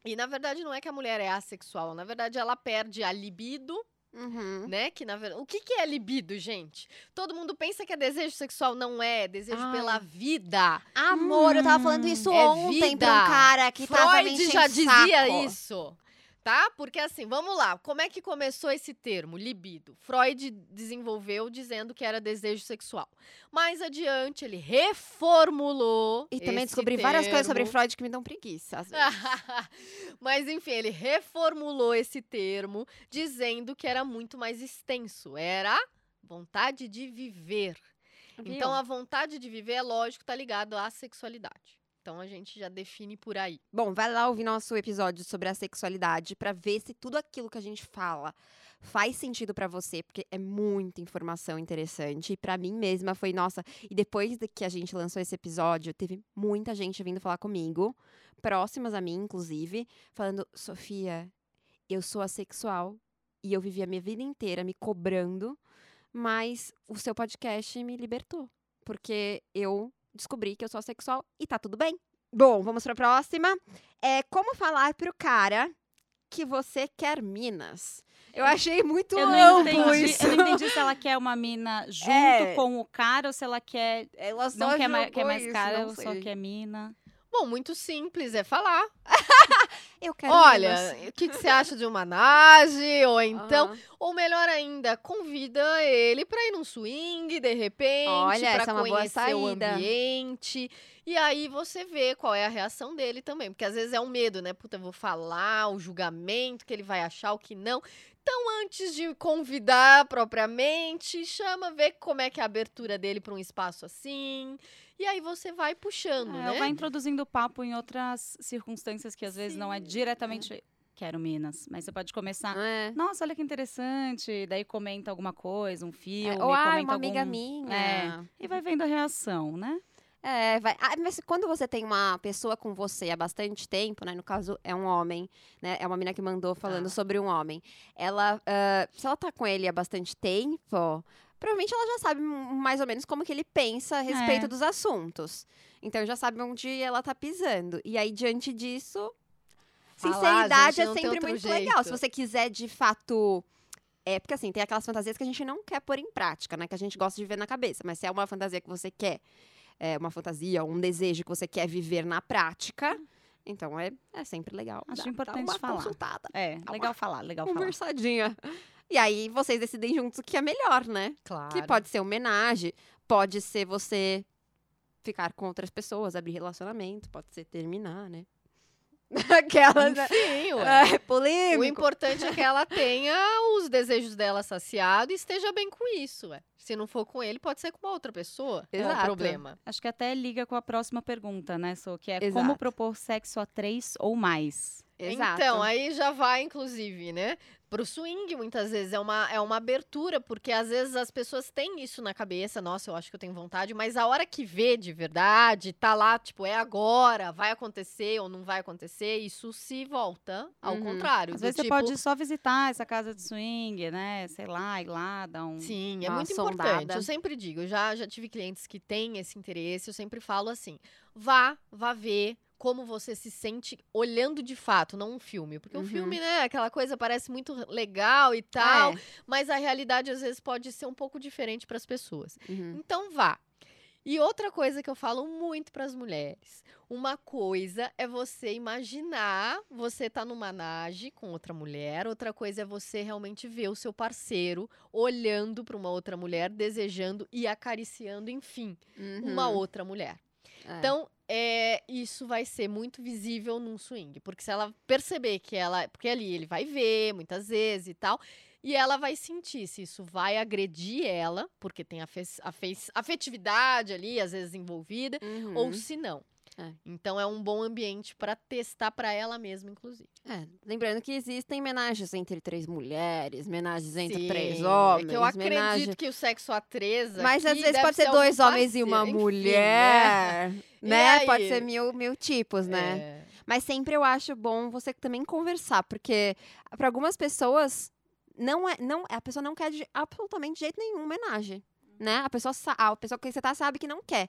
E na verdade não é que a mulher é assexual, na verdade ela perde a libido,
Uhum.
né? Que na verdade, o que que é libido, gente? Todo mundo pensa que é desejo sexual, não é, é desejo
Ai.
pela vida.
Amor, eu tava falando isso
é
ontem pra
vida.
um cara que tava me
Freud já dizia
saco.
isso. Tá? Porque assim, vamos lá. Como é que começou esse termo, libido? Freud desenvolveu dizendo que era desejo sexual. Mais adiante, ele reformulou.
E também descobri várias coisas sobre
termo.
Freud que me dão preguiça.
Mas enfim, ele reformulou esse termo, dizendo que era muito mais extenso. Era vontade de viver. Então, a vontade de viver, é lógico, tá ligado à sexualidade. Então, a gente já define por aí.
Bom, vai lá ouvir nosso episódio sobre a sexualidade pra ver se tudo aquilo que a gente fala faz sentido pra você, porque é muita informação interessante. E pra mim mesma foi, nossa, e depois de que a gente lançou esse episódio, teve muita gente vindo falar comigo, próximas a mim, inclusive, falando: Sofia, eu sou assexual e eu vivi a minha vida inteira me cobrando, mas o seu podcast me libertou. Porque eu descobri que eu sou assexual e tá tudo bem. Bom, vamos pra próxima. É como falar pro cara que você quer minas. Eu achei muito
Eu não, entendi,
isso.
eu não entendi se ela quer uma mina junto
É.
com o cara ou se ela quer.
Ela
Não quer mais, quer mais cara
não
ou só quer mina.
Bom, muito simples, é falar.
Eu quero
Olha, o que, que você acha de uma nage? Ou então,
Aham.
ou melhor ainda, convida ele pra ir num swing, de repente,
Olha,
pra
essa é uma boa
conhecer o
saída.
ambiente. E aí você vê qual é a reação dele também, porque às vezes é um medo, né? Puta, eu vou falar, o julgamento que ele vai achar, o que não. Então, antes de convidar propriamente, chama, vê como é que é a abertura dele pra um espaço assim. E aí você vai puxando,
É,
né?
Vai introduzindo o papo em outras circunstâncias que às vezes não é
Sim.
diretamente. Quero Minas. Mas você pode começar.
É.
Nossa, olha que interessante. Daí comenta alguma coisa, um filme.
É, Ou ah,
comenta
uma amiga
algum-
minha.
É. E vai vendo a reação, né?
É, vai. Ah, mas quando você tem uma pessoa com você há bastante tempo, né? No caso, é um homem, né? É uma menina que mandou falando
Tá.
sobre um homem. Ela, ah, se ela tá com ele há bastante tempo, provavelmente ela já sabe mais ou menos como que ele pensa a respeito
É.
dos assuntos. Então já sabe onde ela tá pisando. E aí, diante disso,
Ah
sinceridade
gente,
é sempre muito legal. Se
jeito.
você quiser, de fato. É, porque assim, tem aquelas fantasias que a gente não quer pôr em prática, né? Que a gente gosta de ver na cabeça. Mas se é uma fantasia que você quer, é uma fantasia, um desejo que você quer viver na prática, então é, é sempre legal.
Acho
dar-
importante
dar uma
falar.
consultada,
É,
Dá
legal
uma
falar, legal falar.
conversadinha. E aí vocês decidem juntos o que é melhor, né?
Claro.
Que pode ser homenagem, pode ser você ficar com outras pessoas, abrir relacionamento, pode ser terminar, né? Aquelas, né?
Enfim, ué.
É,
O
polêmico.
importante é que ela tenha os desejos dela saciados e esteja bem com isso, ué. Se não for com ele, pode ser com uma outra pessoa. Qual é o
Exato.
problema?
Acho que até liga com a próxima pergunta, né, Sô? Que é
Exato.
como propor sexo a três ou mais?
Exato.
Então, aí já vai, inclusive, né? Pro swing, muitas vezes, é uma, é uma abertura, porque às vezes as pessoas têm isso na cabeça, nossa, eu acho que eu tenho vontade, mas a hora que vê de verdade, tá lá, tipo, é agora, vai acontecer ou não vai acontecer, isso se volta ao
Uhum.
contrário.
Às vezes você
tipo,
pode só visitar essa casa de swing, né? Sei lá, ir lá, dar um.
Sim, é muito
sondada.
importante. Eu sempre digo, eu já, já tive clientes que têm esse interesse, eu sempre falo assim: vá, vá ver como você se sente olhando de fato, não um filme. Porque
Uhum.
o filme, né, aquela coisa parece muito legal e tal,
É.
mas a realidade às vezes pode ser um pouco diferente para as pessoas.
Uhum.
Então vá. E outra coisa que eu falo muito para as mulheres, uma coisa é você imaginar você tá numa nage com outra mulher, outra coisa é você realmente ver o seu parceiro olhando para uma outra mulher, desejando e acariciando, enfim, uma
Uhum.
outra mulher.
É.
Então, é, isso vai ser muito visível num swing. Porque se ela perceber que ela. Porque ali ele vai ver muitas vezes e tal. E ela vai sentir se isso vai agredir ela, porque tem a, afetividade ali, às vezes envolvida,
Uhum.
ou se não.
É.
Então é um bom ambiente para testar para ela mesma, inclusive.
É, lembrando que existem homenagens entre três mulheres, homenagens entre
Sim,
três
é
homens,
que eu acredito
homenagem-
que o sexo a três.
Mas às vezes pode ser dois homens e uma
parceiro, enfim, né?
mulher, né? Pode ser mil, mil tipos, né?
É.
Mas sempre eu acho bom você também conversar, porque para algumas pessoas não é, não, a pessoa não quer de absolutamente de jeito nenhum homenagem, né? A pessoa, a pessoa que você tá sabe que não quer.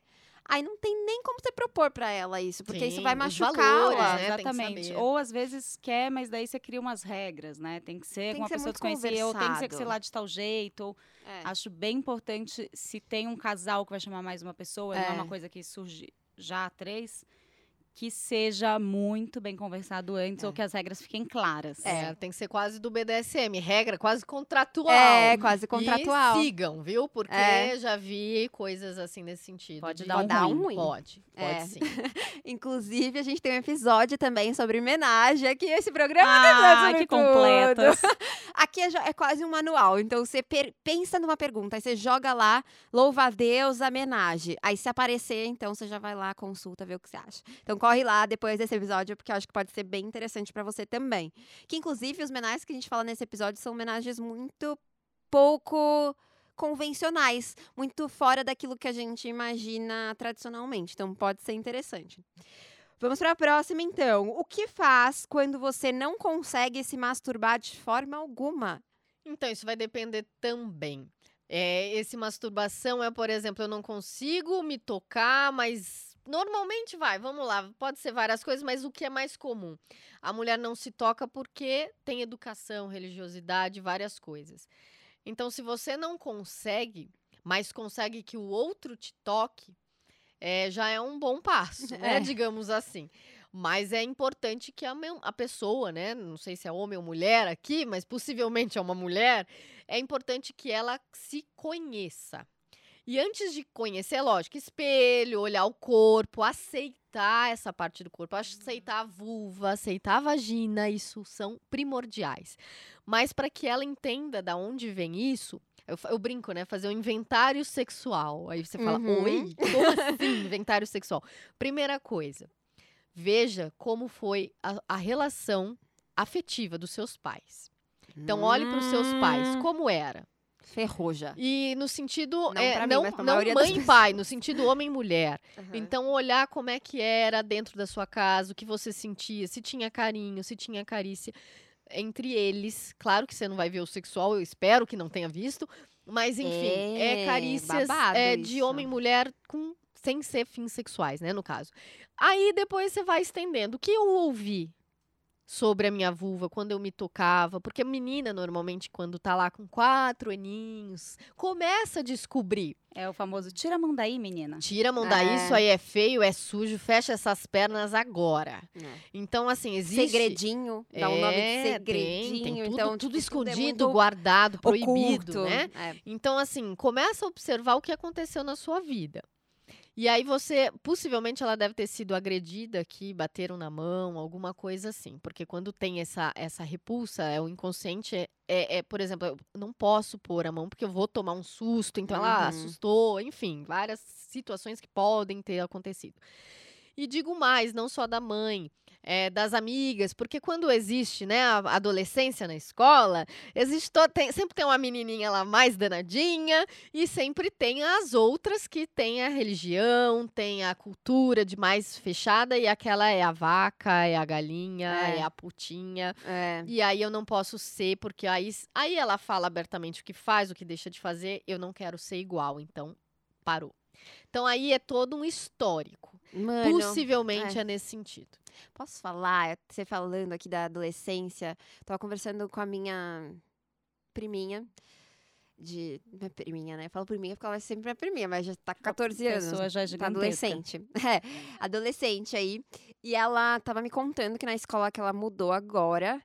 Aí não tem nem como você propor pra ela isso, porque isso
Sim,
vai
os
machucá-la.
né?
Exatamente. Ou às vezes quer, mas daí você cria umas regras, né? Tem que ser
Tem
com uma pessoa desconhecida, ou tem que ser, sei lá, de tal jeito. Ou...
É.
Acho bem importante, se tem um casal que vai chamar mais uma pessoa, não é
É.
uma coisa que surge já três, que seja muito bem conversado antes,
É.
ou que as regras fiquem claras.
É, tem que ser quase do BDSM, regra quase contratual.
É, quase contratual.
E sigam, viu? Porque
É.
já vi coisas assim nesse sentido.
Pode
de-
dar um
dar
ruim.
um ruim.
Pode, pode
É.
sim.
Inclusive, a gente tem um episódio também sobre homenagem aqui. Esse programa
Ah,
tem sobre
que
tudo.
completas.
Aqui é, é quase um manual. Então, você pensa numa pergunta, aí você joga lá, louva a Deus, homenagem. Aí, se aparecer, então, você já vai lá, consulta, vê o que você acha. Então, corre lá depois desse episódio, porque eu acho que pode ser bem interessante pra você também. Que, inclusive, os homenagens que a gente fala nesse episódio são homenagens muito pouco convencionais, muito fora daquilo que a gente imagina tradicionalmente. Então, pode ser interessante. Vamos para a próxima, então. O que faz quando você não consegue se masturbar de forma alguma?
Então, isso vai depender também. É, esse masturbação é, por exemplo, eu não consigo me tocar, mas normalmente vai, vamos lá, pode ser várias coisas, mas o que é mais comum? A mulher não se toca porque tem educação, religiosidade, várias coisas. Então, se você não consegue, mas consegue que o outro te toque, é, já é um bom passo, né?
É.
Digamos assim. Mas é importante que a, a pessoa, né? Não sei se é homem ou mulher aqui, mas possivelmente é uma mulher. É importante que ela se conheça. E antes de conhecer, lógico, espelho, olhar o corpo, aceitar essa parte do corpo, aceitar a vulva, aceitar a vagina, isso são primordiais. Mas para que ela entenda da onde vem isso, eu, eu brinco, né? Fazer um inventário sexual. Aí você fala,
Uhum.
oi? Como assim inventário sexual? Primeira coisa, veja como foi a, a relação afetiva dos seus pais. Então, olhe para os seus pais,
Hum,
como era.
Ferrou já.
E no sentido,
Não
é,
mim,
não, não mãe e pai, no sentido homem e mulher.
Aham.
Então, olhar como é que era dentro da sua casa, o que você sentia, se tinha carinho, se tinha carícia entre eles. Claro que você não vai ver o sexual, eu espero que não tenha visto. Mas, enfim, é,
É,
carícias é, de homem e mulher com, sem ser fins sexuais, né, no caso. Aí, depois você vai estendendo. O que eu ouvi sobre a minha vulva quando eu me tocava? Porque a menina, normalmente, quando tá lá com quatro aninhos, começa a descobrir.
É o famoso tira a mão daí, menina.
Tira a mão daí,
É.
isso aí é feio, é sujo, fecha essas pernas agora.
É.
Então, assim, existe.
Segredinho, dá um nome de
É, tem,
segredinho.
tem tudo,
então,
tudo
tipo, tudo é
escondido,
muito
guardado, proibido,
oculto.
né?
É.
Então, assim, começa a observar o que aconteceu na sua vida. E aí você, possivelmente ela deve ter sido agredida aqui, bateram na mão, alguma coisa assim. Porque quando tem essa, essa repulsa, é o inconsciente, é, é, é, por exemplo, eu não posso pôr a mão porque eu vou tomar um susto, então ela
Uhum.
assustou, enfim, várias situações que podem ter acontecido. E digo mais, não só da mãe, é, das amigas, porque quando existe, né, a adolescência na escola, existe tem- sempre tem uma menininha lá mais danadinha e sempre tem as outras que têm a religião, tem a cultura de mais fechada e aquela é a vaca, é a galinha,
É.
é, a putinha.
É.
E aí eu não posso ser, porque aí, aí ela fala abertamente o que faz, o que deixa de fazer, eu não quero ser igual, então parou. Então aí é todo um histórico.
Mano,
Possivelmente é. nesse sentido.
Posso falar? Você falando aqui da adolescência, tava conversando com a minha priminha. De. Minha priminha, né? Eu falo priminha porque ela é sempre minha priminha, mas já tá com 14
A
anos.
pessoa já é
Tá adolescente. É, adolescente aí. E ela tava me contando que na escola que ela mudou agora,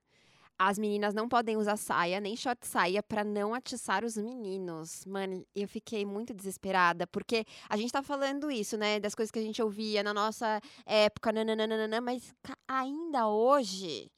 as meninas não podem usar saia, nem short saia, pra não atiçar os meninos. Mano, eu fiquei muito desesperada, porque a gente tá falando isso, né? Das coisas que a gente ouvia na nossa época, nananana, mas ainda hoje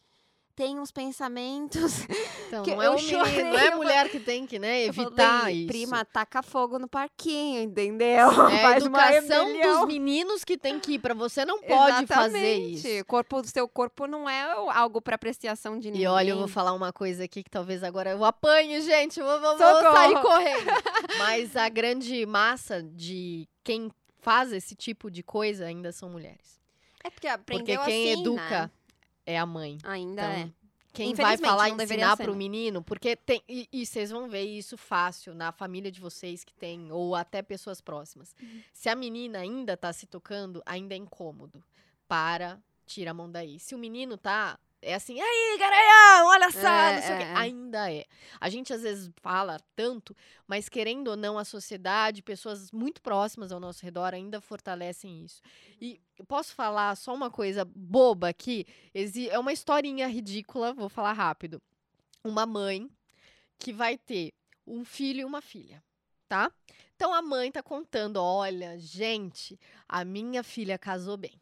tem uns pensamentos.
Então,
Que
não é
eu
o menino,
chorei,
não é mulher que tem que, né, evitar
falei,
isso.
Prima, taca fogo no parquinho, entendeu?
é a
Faz
educação dos meninos que tem que ir, pra você não pode fazer isso.
Exatamente. O corpo do seu corpo não é algo pra apreciação de ninguém.
E olha, eu vou falar uma coisa aqui que talvez agora eu apanhe, gente. Eu vou, vou- vou sair correndo. Mas a grande massa de quem faz esse tipo de coisa ainda são mulheres.
É porque aprendeu
Porque quem
assim,
educa
né?
É a mãe.
Ainda
Então,
é.
Quem vai falar e ensinar
ser,
pro
né?
menino, porque tem. E, e vocês vão ver isso fácil na família de vocês que tem, ou até pessoas próximas.
Uhum.
Se a menina ainda tá se tocando, ainda é incômodo. Para, tira a mão daí. Se o menino tá. É assim, aí, garanhão, olha só,
É,
não sei o quê.
é, é.
Ainda é. A gente às vezes fala tanto, mas querendo ou não, a sociedade, pessoas muito próximas ao nosso redor ainda fortalecem isso. E posso falar só uma coisa boba aqui? É uma historinha ridícula, vou falar rápido. Uma mãe que vai ter um filho e uma filha, tá? Então a mãe tá contando: olha, gente, a minha filha casou bem.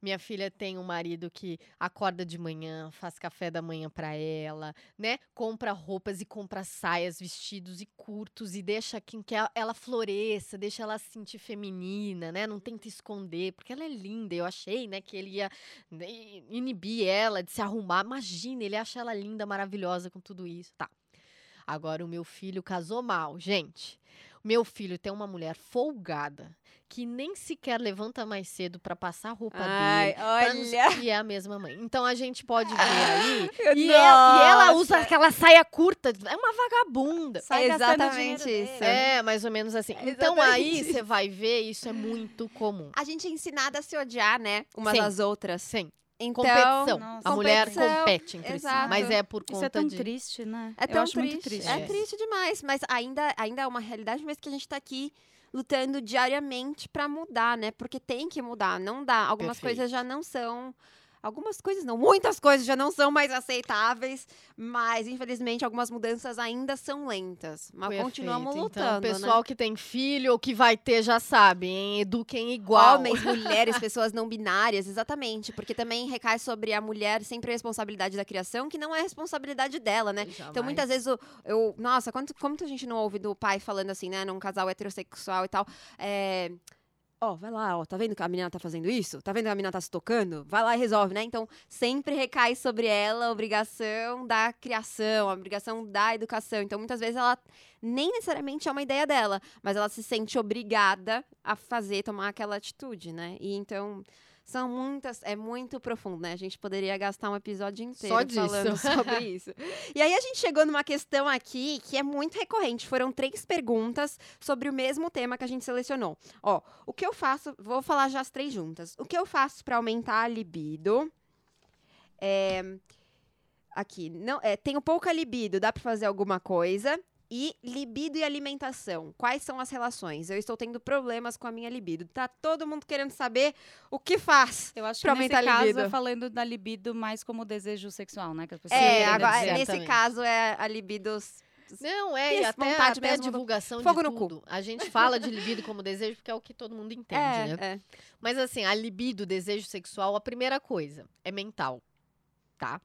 Minha filha tem um marido que acorda de manhã, faz café da manhã pra ela, né? Compra roupas e compra saias, vestidos e curtos e deixa que, ela floresça, deixa ela se sentir feminina, né? Não tenta esconder, porque ela é linda. Eu achei, né, que ele ia né, inibir ela de se arrumar. Imagina, ele acha ela linda, maravilhosa com tudo isso. Tá. Agora o meu filho casou mal, gente. Meu filho tem uma mulher folgada que nem sequer levanta mais cedo pra passar a roupa
Ai,
dele.
olha.
E é a mesma mãe. Então a gente pode ver aí.
Meu
e, ela, e ela usa aquela saia curta. É uma vagabunda.
Sai
Exatamente isso.
É, mais ou menos assim.
É
então aí você vai ver, isso é muito comum.
A gente é ensinada a se odiar, né? Umas
Sim.
às outras.
Sim.
Então,
Competição.
Nossa,
a mulher
competição,
compete entre si. Mas é por conta
Isso é tão
de.
triste, né?
É
Eu
tão
acho
triste.
muito triste.
É
É.
triste demais, mas ainda, ainda é uma realidade, mas que a gente tá aqui lutando diariamente pra mudar, né? Porque tem que mudar, não dá. Algumas
Perfeito.
coisas já não são. Algumas coisas não, muitas coisas já não são mais aceitáveis, mas infelizmente algumas mudanças ainda são lentas. Mas
Perfeito.
continuamos
Então,
lutando,
o pessoal
né?
que tem filho ou que vai ter já sabe, hein? Eduquem igual.
Homens, mulheres, pessoas não binárias, exatamente. Porque também recai sobre a mulher sempre a responsabilidade da criação, que não é responsabilidade dela, né? Então, muitas vezes, eu, eu- nossa, quanto, quanto a gente não ouve do pai falando assim, né, num casal heterossexual e tal, é, ó, vai lá, ó, tá vendo que a menina tá fazendo isso? Tá vendo que a menina tá se tocando? Vai lá e resolve, né? Então, sempre recai sobre ela a obrigação da criação, a obrigação da educação. Então, muitas vezes ela nem necessariamente é uma ideia dela, mas ela se sente obrigada a fazer, tomar aquela atitude, né? E então, são muitas, é muito profundo, né? A gente poderia gastar um episódio inteiro
Só
falando sobre isso. E aí a gente chegou numa questão aqui que é muito recorrente. Foram três perguntas sobre o mesmo tema que a gente selecionou. Ó, o que eu faço? Vou falar já as três juntas. O que eu faço para aumentar a libido? É, aqui, não, é, tenho pouca libido, dá para fazer alguma coisa? E libido e alimentação, quais são as relações? Eu estou tendo problemas com a minha libido. Tá todo mundo querendo saber o que faz.
Eu acho
Pra
que nesse
aumentar a
caso
libido.
é falando da libido mais como desejo sexual, né? Que as pessoas
É, agora,
dizer.
nesse
Exatamente.
caso é a libido.
Não, é, e até, até a
do-
divulgação
fogo
de
no cu.
tudo. A gente fala de libido como desejo porque é o que todo mundo entende,
É,
né?
é.
Mas assim, a libido, desejo sexual, a primeira coisa é mental, tá?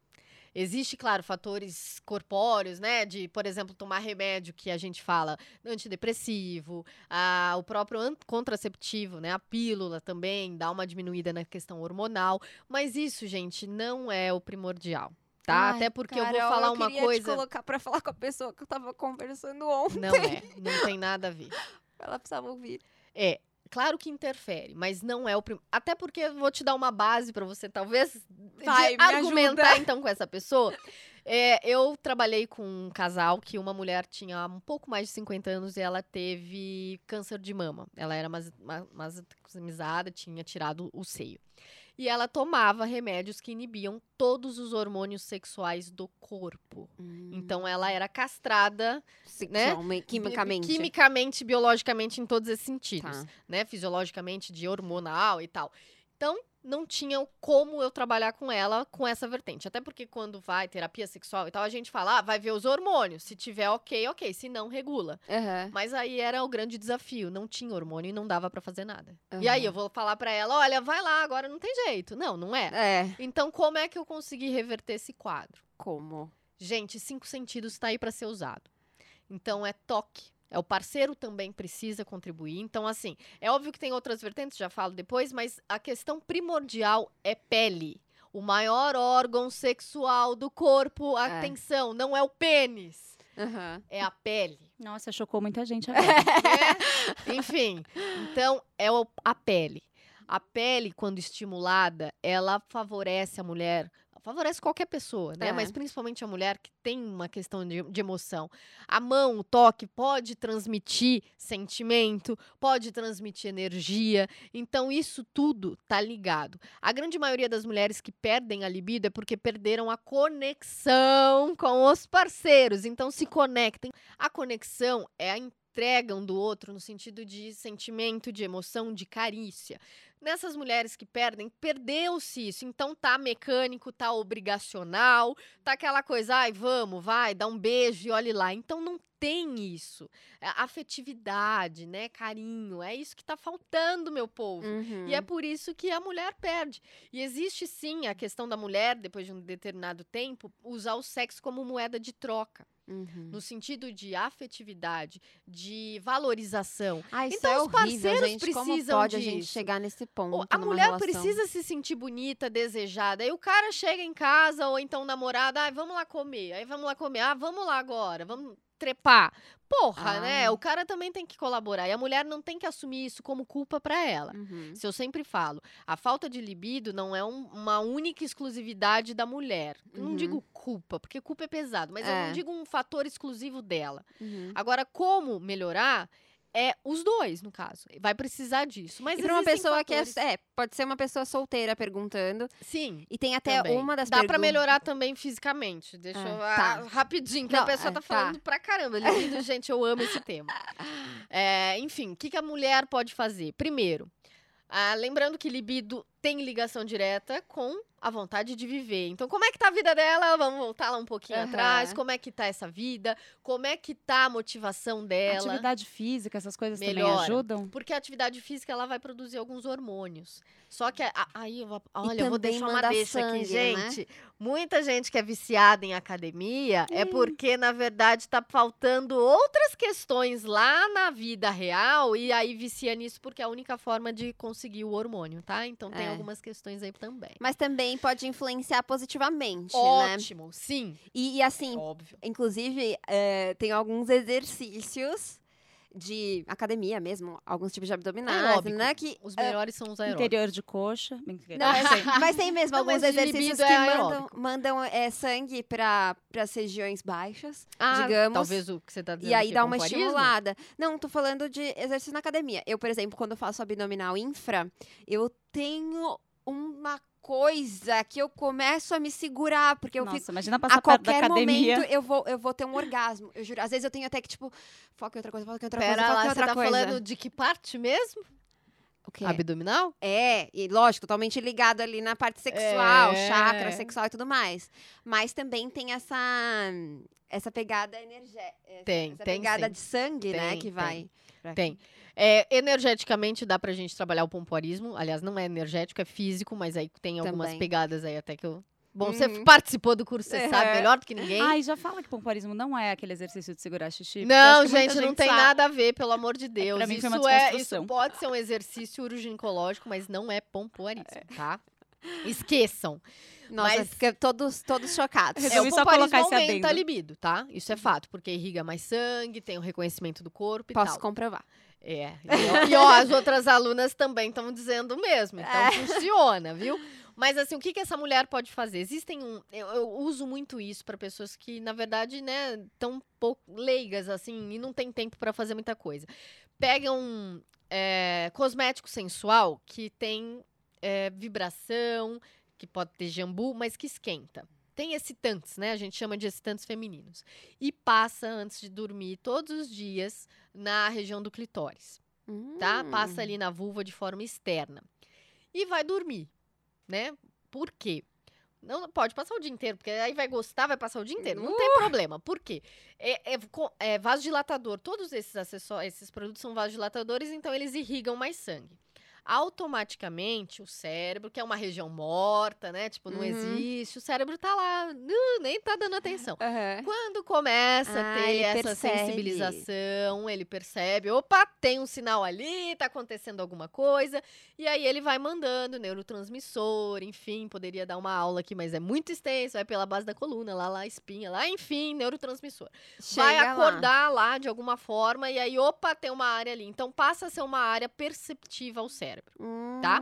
Existe, claro, fatores corpóreos, né? De, por exemplo, tomar remédio que a gente fala antidepressivo, a, o próprio contraceptivo, né? A pílula também dá uma diminuída na questão hormonal. Mas isso, gente, não é o primordial, tá?
Ai,
Até porque eu vou falar uma
queria te
coisa.
colocar pra falar com a pessoa que eu tava conversando ontem.
Não é, não tem nada a ver.
Ela precisava ouvir.
É, claro que interfere, mas não é o primeiro. Até porque vou te dar uma base pra você, talvez,
Vai, me
argumentar
ajuda.
então com essa pessoa. É, eu trabalhei com um casal que uma mulher tinha um pouco mais de 50 anos e ela teve câncer de mama. Ela era mas- ma- maximizada, tinha tirado o seio. E ela tomava remédios que inibiam todos os hormônios sexuais do corpo. Então ela era castrada
Sexualmente, quimicamente.
quimicamente, biologicamente em todos esses sentidos
Tá.
né, fisiologicamente de hormonal e tal. Então, não tinha como eu trabalhar com ela com essa vertente. Até porque quando vai terapia sexual e tal, a gente fala, ah, vai ver os hormônios. Se tiver ok, ok. Se não, regula.
Aham.
Mas aí era o grande desafio. Não tinha hormônio e não dava pra fazer nada. E aí eu vou falar pra ela, olha, vai lá, agora não tem jeito. Não, não é.
É.
Então, como é que eu consegui reverter esse quadro?
Como?
Gente, cinco sentidos está aí para ser usado. Então é toque. É o parceiro também precisa contribuir. Então, assim, é óbvio que tem outras vertentes, já falo depois, mas a questão primordial é pele. O maior órgão sexual do corpo,
É.
atenção, não é o pênis,
Aham.
é a pele.
Nossa, chocou muita gente agora.
né? Enfim, então é o- a pele. A pele, quando estimulada, ela favorece a mulher, favorece qualquer pessoa, né?
É.
Mas principalmente a mulher que tem uma questão de, de emoção. A mão, o toque, pode transmitir sentimento, pode transmitir energia. Então, isso tudo tá ligado. A grande maioria das mulheres que perdem a libido é porque perderam a conexão com os parceiros. Então, se conectem. A conexão é a entrega um do outro no sentido de sentimento, de emoção, de carícia. Nessas mulheres que perdem, perdeu-se isso. Então tá mecânico, tá obrigacional, tá aquela coisa, ai, vamos, vai, dá um beijo e olhe lá. Então não tem isso. É afetividade, né, carinho, é isso que tá faltando, meu povo.
Uhum.
E é por isso que a mulher perde. E existe sim a questão da mulher, depois de um determinado tempo, usar o sexo como moeda de troca.
Uhum.
No sentido de afetividade, de valorização.
Ah, isso
Então,
é
os
horrível,
parceiros
gente.
Precisam
pode a gente
disso.
chegar nesse ponto
A mulher
relação?
precisa se sentir bonita, desejada. Aí o cara chega em casa, ou então namorada, ah, vamos lá comer. Aí vamos lá comer. Ah, vamos lá agora, vamos trepar. Porra, né?
Ah.
O cara também tem que colaborar. E a mulher não tem que assumir isso como culpa pra ela.
Uhum.
Se eu sempre falo, a falta de libido não é um- uma única exclusividade da mulher. Eu
Uhum.
Não digo culpa, porque culpa é pesado, mas eu
É.
não digo um fator exclusivo dela.
Uhum.
Agora, como melhorar? É os dois, no caso. Vai precisar disso. Mas
E pra uma pessoa que é,
fatores-
é, pode ser uma pessoa solteira perguntando.
Sim.
E tem até
também.
uma das
Dá pra
pergun-
melhorar também fisicamente. Deixa
É,
eu.
tá.
ah, rapidinho, que
Não,
a pessoa
é,
tá
tá.
falando pra caramba. Libido, gente, eu amo esse tema. É, enfim, o que, que a mulher pode fazer? Primeiro, ah, lembrando que libido tem ligação direta com a vontade de viver. Então, como é que tá a vida dela? Vamos voltar lá um pouquinho
Aham.
atrás. Como é que tá essa vida? Como é que tá a motivação dela?
Atividade física, essas coisas também
Melhora.
ajudam?
Porque a atividade física ela vai produzir alguns hormônios. Só que a- aí eu vou, olha, eu vou
também
deixar uma deixa aqui,
sangue, né?
gente. Muita gente que é viciada em academia é porque na verdade tá faltando outras questões lá na vida real e aí vicia nisso porque é a única forma de conseguir o hormônio, tá? Então tem
É.
algumas questões aí também.
Mas também pode influenciar positivamente, né?
Ótimo, sim,
E, e assim,
óbvio.
inclusive, é, tem alguns exercícios de academia mesmo, alguns tipos de abdominais,
Aeróbico.
né? Que,
Os
é,
melhores são os aeróbicos.
Interior de coxa.
Não, mas, mas tem mesmo
Não,
alguns
mas de
exercícios
libido
que
é
mandam,
aeróbico.
mandam é, sangue para as regiões baixas,
Ah,
digamos.
talvez o que você tá dizendo
E aí
aqui,
dá uma estimulada. Não, tô falando de exercício na academia. Eu, por exemplo, quando eu faço abdominal infra, eu tenho uma coisa que eu começo a me segurar, porque eu
Nossa,
fico.
imagina passar
A
perto da
qualquer
academia.
momento eu vou, eu vou ter um orgasmo. Eu juro. Às vezes eu tenho até que, tipo, foca em outra coisa, foca em outra
Pera
coisa, foca
lá,
em
você
outra
tá
coisa.
falando de que parte mesmo?
O quê?
Abdominal?
É, e lógico, totalmente ligado ali na parte sexual,
É.
chakra sexual e tudo mais. Mas também tem essa essa pegada energética.
Tem,
essa
tem
pegada
sim.
de sangue, né,
Tem,
que
tem.
vai.
Tem. É, energeticamente dá pra gente trabalhar o pompoarismo. Aliás, não é energético, é físico, mas aí tem algumas
Também.
pegadas aí até que eu. Bom, você
Uhum.
participou do curso, você
É.
sabe melhor do que ninguém.
Ai, já fala que pompoarismo não é aquele exercício de segurar xixi. porque
não,
acho que muita
gente, não tem
sabe.
nada a ver, pelo amor de Deus.
pra mim foi
isso
uma
é,
desconstrução.
isso pode ser um exercício uroginecológico, mas não é pompoarismo, tá? Esqueçam.
Nossa,
Mas-
fica todos, todos chocados.
É,
Resolvi
o
só
pompoarismo
colocar esse
aumenta a libido, tá? Isso é fato, porque irriga mais sangue, tem o reconhecimento do corpo e
Posso
tal.
comprovar.
É. E ó, e, ó, as outras alunas também estão dizendo o mesmo. Então
É.
funciona, viu? Mas assim, o que, que essa mulher pode fazer? Existem um. Eu, eu uso muito isso para pessoas que, na verdade, né, estão pouco leigas, assim, e não tem tempo para fazer muita coisa. Pegam é, cosmético sensual que tem é, vibração, que pode ter jambu, mas que esquenta. Tem excitantes, né? A gente chama de excitantes femininos. E passa antes de dormir todos os dias na região do clitóris, tá?
Hum.
Passa ali na vulva de forma externa. E vai dormir, né? Por quê? Não pode passar o dia inteiro, porque aí vai gostar, vai passar o dia inteiro. Não tem problema. Por quê? É, é, é vasodilatador. Todos esses acessórios, esses produtos são vasodilatadores, então eles irrigam mais sangue. Automaticamente, o cérebro, que é uma região morta, né? Tipo, não
Uhum.
existe, o cérebro tá lá, uh, nem tá dando atenção.
Aham.
Quando começa
Ah,
a ter essa
percebe.
sensibilização, ele percebe, opa, tem um sinal ali, tá acontecendo alguma coisa, e aí ele vai mandando neurotransmissor, enfim, poderia dar uma aula aqui, mas é muito extenso, vai pela base da coluna, lá, lá, espinha, lá, enfim, neurotransmissor. vai
Chega lá.
acordar lá. de alguma forma, e aí, opa, tem uma área ali. Então passa a ser uma área perceptiva ao cérebro. Tá?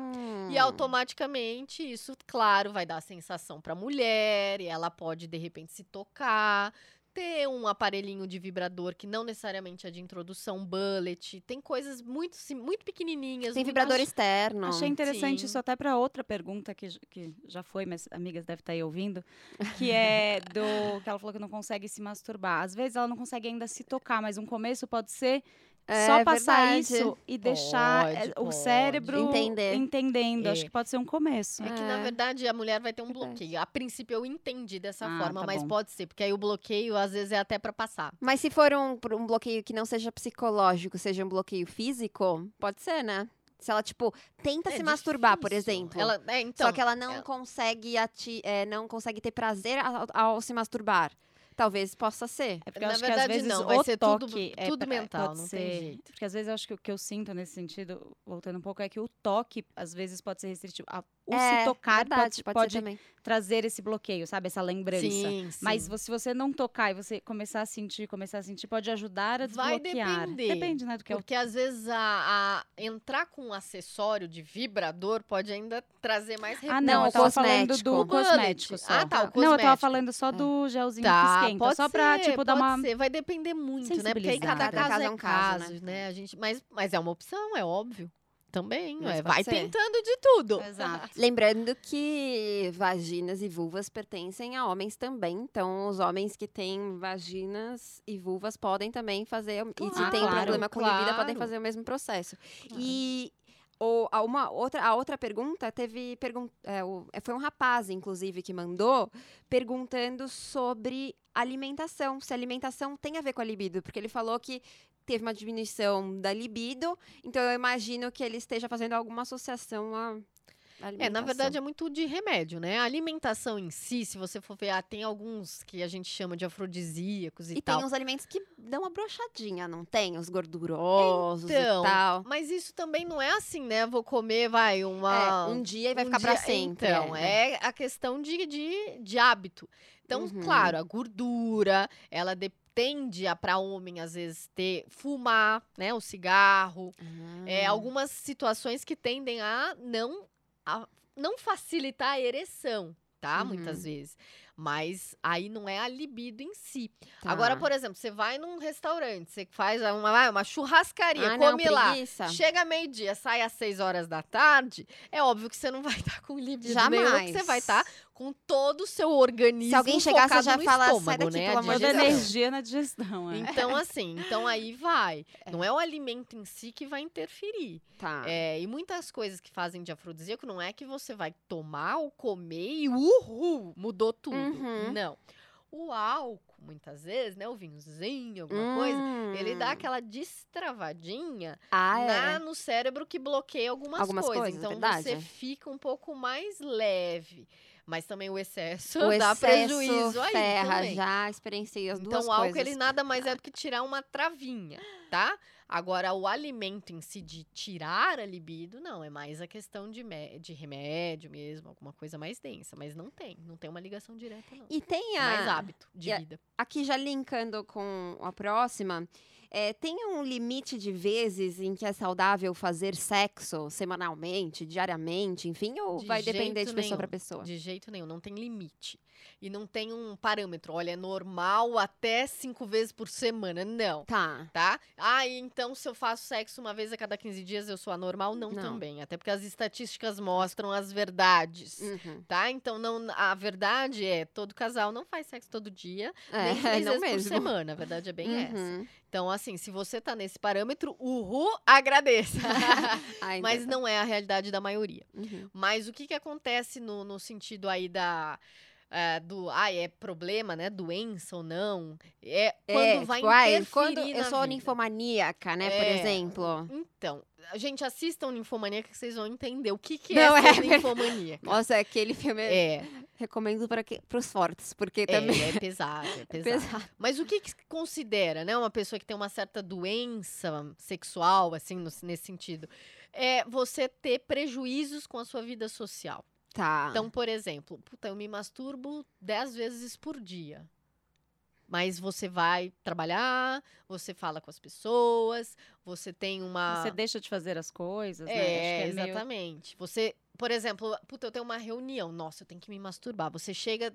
E
Hum.
automaticamente isso, claro, vai dar a sensação para a mulher, e ela pode de repente se tocar, ter um aparelhinho de vibrador que não necessariamente é de introdução, bullet, tem coisas muito sim- muito pequenininhas.
Tem
muito-
vibrador externo.
Achei interessante
Sim.
isso até para outra pergunta que, que já foi, mas amigas devem estar aí ouvindo, que é do que ela falou que não consegue se masturbar. Às vezes ela não consegue ainda se tocar, mas um começo pode ser
É
só passar
verdade.
isso e deixar
Pode,
eh, o
pode.
cérebro
Entender.
entendendo.
É.
Acho que pode ser um começo.
É que, na
É.
verdade, a mulher vai ter um
Verdade.
bloqueio. A princípio, eu entendi dessa
Ah,
forma,
tá
mas
bom.
pode ser, porque aí o bloqueio, às vezes, é até para passar.
Mas se for um, um bloqueio que não seja psicológico, seja um bloqueio físico, pode ser, né? Se ela, tipo, tenta
É
se masturbar, por
difícil.
exemplo.
Ela, é, então,
só que ela não
ela-
consegue ati é, não consegue ter prazer ao, ao se masturbar. Talvez possa ser.
É porque eu
Na
acho que
verdade,
às vezes
não, vai
o
ser tudo-
toque é
tudo
pra-
mental,
pode
não tem
ser-
jeito.
Porque às vezes eu acho que o que eu sinto nesse sentido, voltando um pouco, é que o toque às vezes pode ser restritivo. A- o
é,
se tocar
verdade,
pode,
pode,
pode trazer esse bloqueio, sabe? Essa lembrança.
sim, sim.
Mas se você não tocar e você começar a sentir, começar a sentir, pode ajudar a
Vai
desbloquear.
depender,
Depende, né, do que é o
Porque às vezes a, a- entrar com um acessório de vibrador pode ainda trazer mais
Ah,
retorno.
não,
Não,
eu tava falando
cosmético.
do
O
cosmético só.
Ah, tá, o
Não, eu tava
cosmético.
falando só do gelzinho que
Tá,
esquenta.
pode
Só pra,
ser,
tipo, dar uma...
ser. Vai depender muito, né? Porque aí cada caso, é
é
um
caso,
caso, né? A gente, mas, mas é uma opção, é óbvio. Também, ué, vai
ser.
tentando de tudo.
Exato.
Lembrando que vaginas e vulvas pertencem a homens também. Então, os homens que têm vaginas e vulvas podem também fazer. e se
Claro,
tem
claro,
problema com libido, podem
claro.
fazer o mesmo processo. E O, a, uma, outra, a outra pergunta teve. Pergun é, o- é, foi um rapaz, inclusive, que mandou perguntando sobre alimentação. Se a alimentação tem a ver com a libido. Porque ele falou que teve uma diminuição da libido. Então eu imagino que ele esteja fazendo alguma associação alimentação.
É, na verdade é muito de remédio, né? A alimentação em si, se você for ver, ah, tem alguns que a gente chama de afrodisíacos e,
E
tal.
tem uns alimentos que dão uma brochadinha, não tem? Os gordurosos
Então,
e tal.
Mas isso também não é assim, né? Vou comer, vai, uma.
É, um dia e vai
um
ficar pra
dia-
sempre.
Então,
é.
é a questão de, de, de hábito. Então,
Uhum.
claro, a gordura, ela de- tende a, para homem, às vezes, ter fumar, né? O cigarro. É,
Ah.
algumas situações que tendem a não, a não facilitar a ereção, tá?
Uhum.
Muitas vezes. Mas aí não é a libido em si.
Tá.
Agora, por exemplo, você vai num restaurante, você faz uma, uma churrascaria,
ah, não,
come lá.
preguiça.
Chega meio-dia, sai às 6 horas da tarde, é óbvio que você não vai estar com libido nenhum, que você
Jamais.
vai estar com todo o seu organismo
Se alguém chegar, você já fala, "Sai
estômago,
daqui,
né?
pelo
A
amor de
Toda
Deus.
energia na digestão, é.
Então, assim, então aí vai. Não é o alimento em si que vai interferir.
Tá.
É, e muitas coisas que fazem de afrodisíaco não é que você vai tomar ou comer e uhul, mudou tudo.
Uhum.
Não. O álcool, muitas vezes, né? O vinhozinho, alguma coisa, ele dá
Hum.
aquela destravadinha
Ah,
na-
é.
no cérebro que bloqueia algumas,
Algumas
coisas.
coisas,
Então
verdade.
você fica um pouco mais leve. Mas também o excesso
O
dá
excesso
prejuízo aí
ferra,
também.
já experienciei as
Então
duas
o álcool
coisas.
ele nada mais é do que tirar uma travinha, tá? Agora o alimento em si de tirar a libido, não, é mais a questão de, de remédio mesmo, alguma coisa mais densa, mas não tem, não tem uma ligação direta não.
E tem
É
a...
mais hábito de
a-
vida.
aqui já linkando com a próxima, é, tem um limite de vezes em que é saudável fazer sexo semanalmente, diariamente, enfim, ou
De
vai depender de pessoa para pessoa?
De jeito nenhum, não tem limite. E não tem um parâmetro, olha, é normal até cinco vezes por semana, não.
Tá.
Tá? Ah, então se eu faço sexo uma vez a cada 15 dias eu sou anormal? Não,
Não.
também. Até porque as estatísticas mostram as verdades.
Uhum.
Tá? Então, não, a verdade é, todo casal não faz sexo todo dia,
É,
nem três
não
vezes
mesmo.
por semana. A verdade é bem essa.
Uhum.
Então, assim, se você tá nesse parâmetro, uhul, agradeça. Mas não é a realidade da maioria.
Uhum.
Mas o que que acontece no, no sentido aí da... eh, do, ah, é problema, né? Doença ou não? É quando
É,
vai
tipo,
interferir
quando eu sou
vida.
ninfomaníaca, né, por
É.
exemplo.
Então, a gente assistam Ninfomaníaca que vocês vão entender o que, que
Não,
é
é
ninfomaníaca.
Nossa, aquele filme
É,
recomendo para os fortes, porque
é,
também
é pesado, é
é
pesado.
pesado.
Mas o que, que considera, né, uma pessoa que tem uma certa doença sexual, assim, no- nesse sentido? É você ter prejuízos com a sua vida social.
Tá.
Então, por exemplo, puta, eu me masturbo 10 vezes por dia. Mas você vai trabalhar, você fala com as pessoas, você tem uma.
Você deixa de fazer as coisas, né?
É,
que é meio-
exatamente. Você, por exemplo, puta, eu tenho uma reunião. Nossa, eu tenho que me masturbar. Você chega,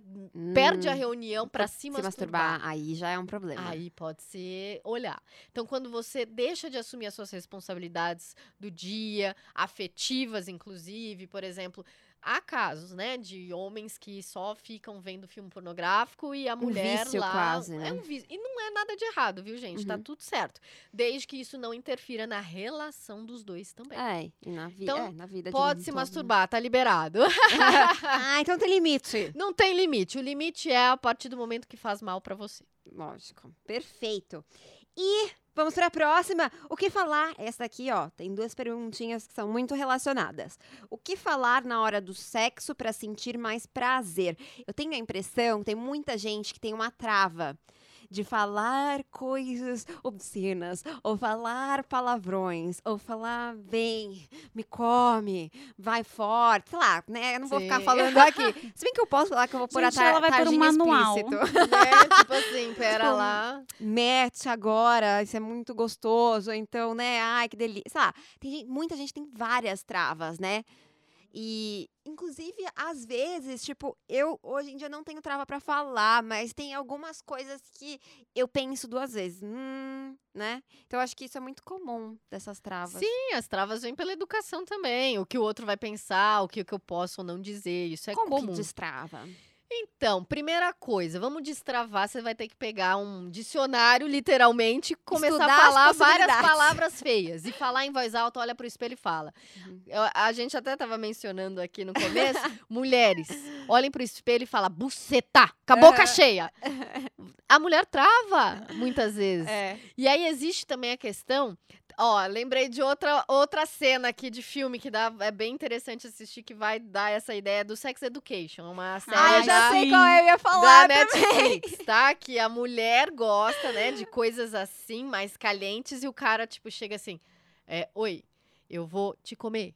perde a
Hum,
reunião pra se
se
masturbar.
masturbar, aí já é um problema.
Aí pode ser olhar. Então, quando você deixa de assumir as suas responsabilidades do dia, afetivas, inclusive, por exemplo, há casos, né, de homens que só ficam vendo filme pornográfico e a mulher
Um vício
lá
quase, né?
é um vício. E não é nada de errado, viu, gente? Tá
Uhum.
tudo certo, desde que isso não interfira na relação dos dois também.
É, e na, vi
Então,
é, na vida de
Pode se
todo, né?
masturbar, tá liberado.
ah, então tem limite.
Não tem limite. O limite é a partir do momento que faz mal pra você.
Lógico. Perfeito. E vamos para a próxima. O que falar? Essa aqui, ó, tem duas perguntinhas que são muito relacionadas. O que falar na hora do sexo para sentir mais prazer? Eu tenho a impressão tem muita gente que tem uma trava de falar coisas obscenas, ou falar palavrões, ou falar vem, me come, vai forte, sei lá, né? Eu não vou ficar falando aqui. Se bem que eu posso falar que eu vou pôr a
Gente, ela vai pôr um manual.
explícito.
né? Tipo assim, pera
Tipo,
lá.
mete agora, isso é muito gostoso, então, né, ai, que delícia. Sei lá, tem gente- muita gente tem várias travas, né? E, inclusive, às vezes, tipo, eu hoje em dia não tenho trava pra falar, mas tem algumas coisas que eu penso duas vezes, hum, né? Então, eu acho que isso é muito comum dessas travas.
Sim, as travas vêm pela educação também. O que o outro vai pensar, o que, o que eu posso ou não dizer. Isso é
Como
comum.
que destrava?
Então, primeira coisa, vamos destravar. Você vai ter que pegar um dicionário, literalmente, e começar
Estudar
a falar várias palavras feias. E falar em voz alta, olha pro espelho e fala.
Uhum.
Eu- a gente até tava mencionando aqui no começo, mulheres, olhem pro espelho e fala buceta, com a boca cheia. A mulher trava, muitas vezes.
É.
E aí existe também a questão. Ó, lembrei de outra, outra cena aqui de filme que dá, é bem interessante assistir, que vai dar essa ideia do Sex Education. Uma série
Ah, eu já
da,
sei qual eu ia
da
falar também.
Netflix, tá? Que a mulher gosta, né, de coisas assim, mais calientes, e o cara, tipo, chega assim: é, Oi, eu vou te comer.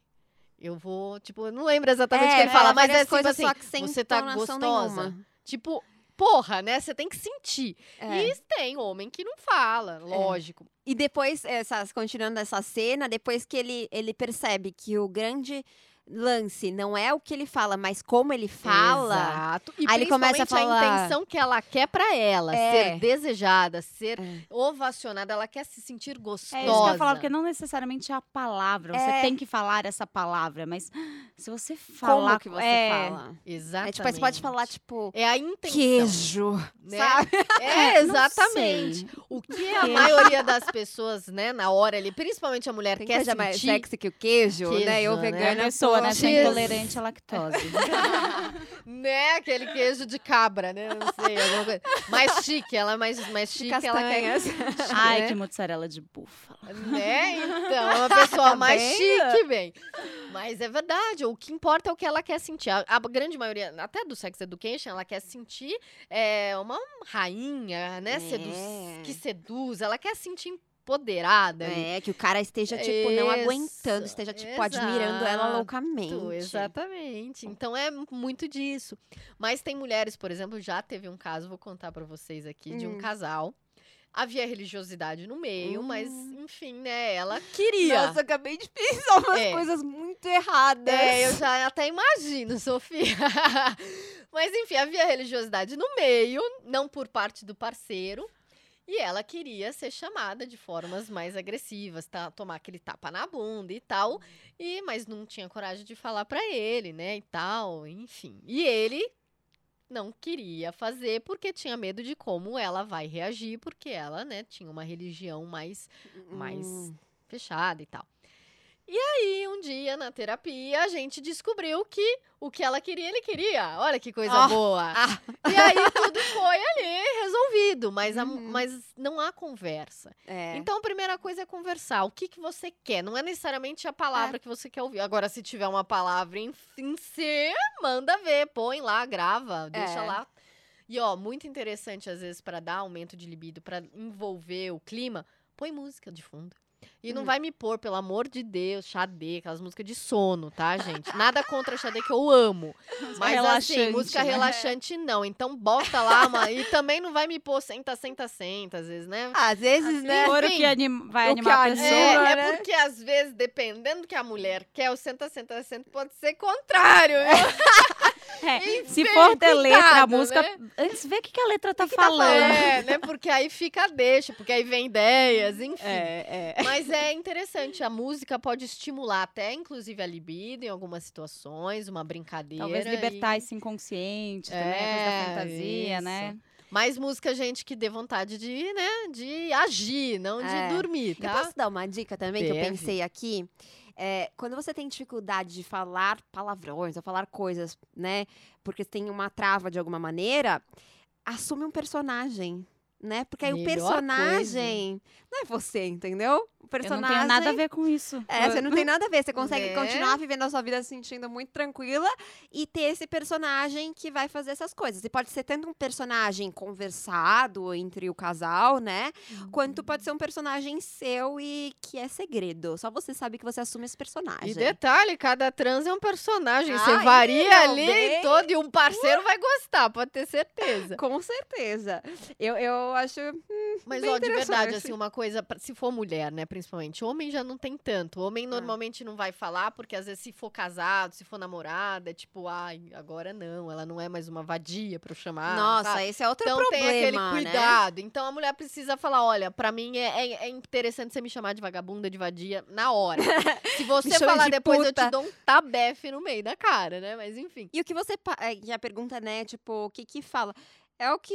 Eu vou, tipo, eu não lembro exatamente o que ele fala, mas é tipo assim,
sem
você tá gostosa.
nenhuma.
Tipo, porra, né? Você tem que sentir.
É.
E tem homem que não fala, lógico.
E depois, essas, continuando essa cena, depois que ele, ele percebe que o grande lance não é o que ele fala, mas como ele fala.
Exato. E
Aí ele começa a falar-
intenção que ela quer pra ela,
É.
ser desejada, ser
É.
ovacionada, ela quer se sentir gostosa.
É isso que eu ia falar, porque não necessariamente é a palavra. Você
É.
tem que falar essa palavra, mas se você falar.
Como que você
é,
fala?
Exatamente.
É, tipo, você pode falar, tipo,
É a intenção.
queijo,
né?
sabe?
É, exatamente. O que a maioria das pessoas, né, na hora ali, principalmente a mulher,
Tem
quer
coisa
sentir.
mais sexy que o queijo, né? Eu
Queijo, né?
vegana.
É a pessoa,
pô,
né? Intolerante à lactose.
né, aquele queijo de cabra, né? Não sei, alguma coisa. Mais chique, ela é mais, mais
de
chique, ela quer.
castanhas.
Ai,
né?
que mozzarella de búfala.
Né? Então, é uma pessoa
Tá
mais
vendo?
chique, bem. Mas é verdade, o que importa é o que ela quer sentir. A, a grande maioria, até do Sex Education, ela quer sentir é, uma rainha, né? Seduz,
É.
que seduz, ela quer sentir empoderada. ali.
É, que o cara esteja, tipo, não
Isso,
aguentando, esteja, tipo, admirando ela
exato,
loucamente.
Exatamente. Então é muito disso. Mas tem mulheres, por exemplo, já teve um caso, vou contar pra vocês aqui, de um
Hum.
casal. Havia religiosidade no meio, mas
Hum.
enfim, né? Ela queria.
Nossa, acabei de pensar umas
É.
coisas muito erradas.
É, eu já até imagino, Sofia. Mas enfim, havia religiosidade no meio, não por parte do parceiro. E ela queria ser chamada de formas mais agressivas, tá? tomar aquele tapa na bunda e tal. E mas não tinha coragem de falar pra ele, né, e tal, enfim. E ele não queria fazer porque tinha medo de como ela vai reagir, porque ela, né, tinha uma religião mais mais
Hum.
fechada e tal. E aí, um dia na terapia, a gente descobriu que o que ela queria, ele queria. Olha que coisa
Ah,
boa.
ah.
E aí tudo foi ali resolvido, mas, a-
Uhum.
mas não há conversa.
É.
Então, a primeira coisa é conversar. O que, que você quer? Não é necessariamente a palavra
É.
que você quer ouvir. Agora, se tiver uma palavra em, em C, manda ver, põe lá, grava, deixa
É.
lá. E ó, muito interessante às vezes para dar aumento de libido, para envolver o clima, põe música de fundo. E não
Hum.
vai me pôr, pelo amor de Deus, Xadê, aquelas músicas de sono, tá, gente? Nada contra Xadê que eu amo. Mas assim,
relaxante,
música
né?
relaxante não. Então bota lá, uma... e também não vai me pôr senta, senta, senta, às vezes, né?
Às vezes, né?
For o que anim- vai
o que
animar a
anima.
pessoa.
É,
né?
é porque às vezes, dependendo do que a mulher quer, o senta, senta, senta pode ser contrário, viu?
É, se for ter letra, a música,
né?
antes vê o que, que a letra tá
que tá
falando.
É, né? Porque aí fica deixa, porque aí vem ideias, enfim.
É, é.
Mas é interessante, a música pode estimular até, inclusive, a libido em algumas situações, uma brincadeira.
Talvez libertar
e-
esse inconsciente também, a
É,
coisa da fantasia,
isso.
né?
Mais música, gente, que dê vontade de, né, de agir, não de
É.
dormir,
Eu
tá?
posso dar uma dica também que eu
Deve.
pensei aqui? É, quando você tem dificuldade de falar palavrões ou falar coisas, né? Porque tem uma trava de alguma maneira, assume um personagem, né? Porque aí o
Melhor
personagem não é você, entendeu? O
Eu
personagem.
não tenho nada a ver com isso.
É, você não tem nada a ver. Você consegue
Né?
continuar vivendo a sua vida se sentindo muito tranquila e ter esse personagem que vai fazer essas coisas. E pode ser tanto um personagem conversado entre o casal, né? Quanto pode ser um personagem seu e que é segredo. Só você sabe que você assume esse personagem.
E detalhe, cada trans é um personagem. Você
Ai,
varia ali
bem.
todo e um parceiro vai gostar, pode ter certeza.
Com certeza. Eu, eu eu acho.
Mas,
Bem
ó, de verdade, assim, uma coisa, se for mulher, né, principalmente, homem já não tem tanto. Homem
Ah.
normalmente não vai falar, porque às vezes se for casado, se for namorada, é tipo, ai, agora não, ela não é mais uma vadia pra eu chamar.
Nossa,
sabe?
esse é outro
Então
problema.
tem aquele
né?
cuidado. Então a mulher precisa falar: olha, pra mim é, é- é interessante você me chamar de vagabunda, de vadia, na hora. Se você falar
de
depois, eu
puta.
te dou um tabefe no meio da cara, né? Mas enfim.
E o que você. é, E a pergunta, né? Tipo, o que que fala? É o que.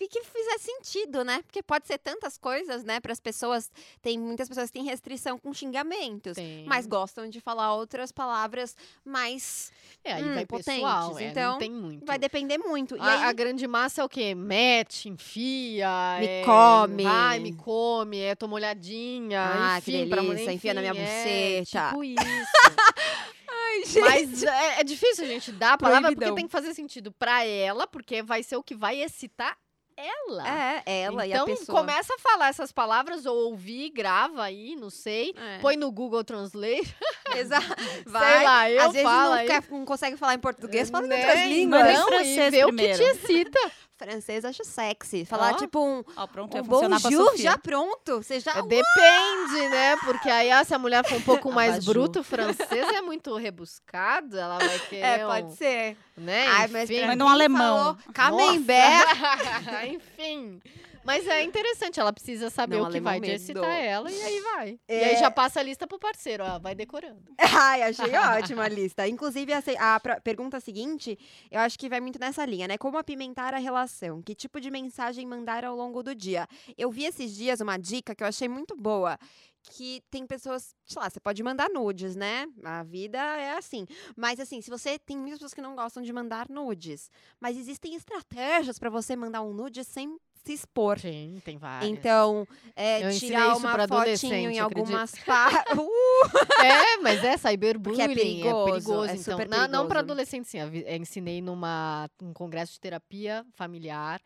Que, que fizer sentido, né? Porque pode ser tantas coisas, né? Para as pessoas. Tem muitas pessoas que têm restrição com xingamentos.
Tem.
Mas gostam de falar outras palavras mais.
é, aí
hum,
vai
potentes,
pessoal, é,
então
tem muito.
Vai depender muito.
A,
aí,
a grande massa é o quê? Mete, enfia.
Me
é,
come.
Vai, me come, é, toma olhadinha.
Ah, que
enfim, pra mulher,
delícia, enfia na minha
enfim, é,
buceta.
tipo isso. Mas é, é difícil a gente dar a palavra
Proibidão.
porque tem que fazer sentido pra ela, porque vai ser o que vai excitar ela.
É, ela
então,
e a pessoa.
começa a falar essas palavras, ou ouvir, grava aí, não sei.
É.
Põe no Google Translate.
Exato.
sei
Vai.
lá, eu
Às vezes
falo
não, quer- não consegue falar em português, fala em outras línguas.
Não,
francês
e vê o que
primeiro.
te excita.
Francês acho sexy. Falar
Ó.
tipo um,
Ó, pronto,
um bonjour já pronto. Você já.
É, depende, né? Porque aí, ah, se a mulher for um pouco mais bruto, o francês é muito rebuscado, ela vai querer
É,
um,
pode ser.
né?
Ai, mas
Mas no alemão.
falou Camembert.
Enfim. Mas é interessante, ela precisa saber
Não,
o que vai
mesmo.
excitar ela e aí vai. E
É.
aí já passa a lista pro parceiro, ó, vai decorando.
Ai, achei ótima a lista. Inclusive, a, se- a pra- pergunta seguinte, eu acho que vai muito nessa linha, né? Como apimentar a relação? Que tipo de mensagem mandar ao longo do dia? Eu vi esses dias uma dica que eu achei muito boa. Que tem pessoas, sei lá, você pode mandar nudes, né? A vida é assim. Mas assim, se você tem muitas pessoas que não gostam de mandar nudes, mas existem estratégias pra você mandar um nude sem se expor.
Sim, tem várias.
Então, é,
Eu
tirar uma fotinho em algumas partes. Uh,
É, mas é cyberbullying,
Porque é perigoso,
é perigoso.
é
então,
super
não, não
perigoso.
para adolescente, sim. eu ensinei numa um congresso de terapia familiar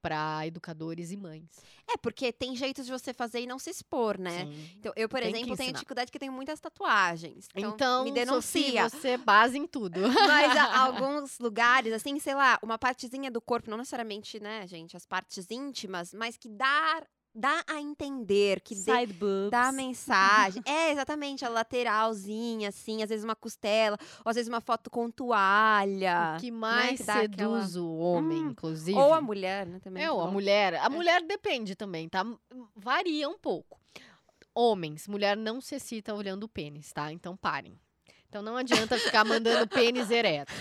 para educadores e mães.
É, porque tem jeitos de você fazer e não se expor, né?
Sim.
Então, eu, por
Tem que
exemplo, tenho dificuldade porque eu tenho muitas tatuagens. Então,
Então,
me denuncia.
Sofia, você é base em tudo.
Mas alguns lugares, assim, sei lá, uma partezinha do corpo, não necessariamente, né, gente, as partes íntimas, mas que dá, dá a entender, que
Side boobs.
dá a mensagem. é, exatamente, a lateralzinha, assim, às vezes uma costela, ou às vezes uma foto com toalha.
O que mais
que dá aquela-
seduz o homem,
Hum,
inclusive.
Ou a mulher, né, também.
É, ou a
bom.
mulher. A mulher depende também, tá? Varia um pouco. Homens, mulher não se excita olhando o pênis, tá? Então parem. Então não adianta ficar mandando pênis ereto.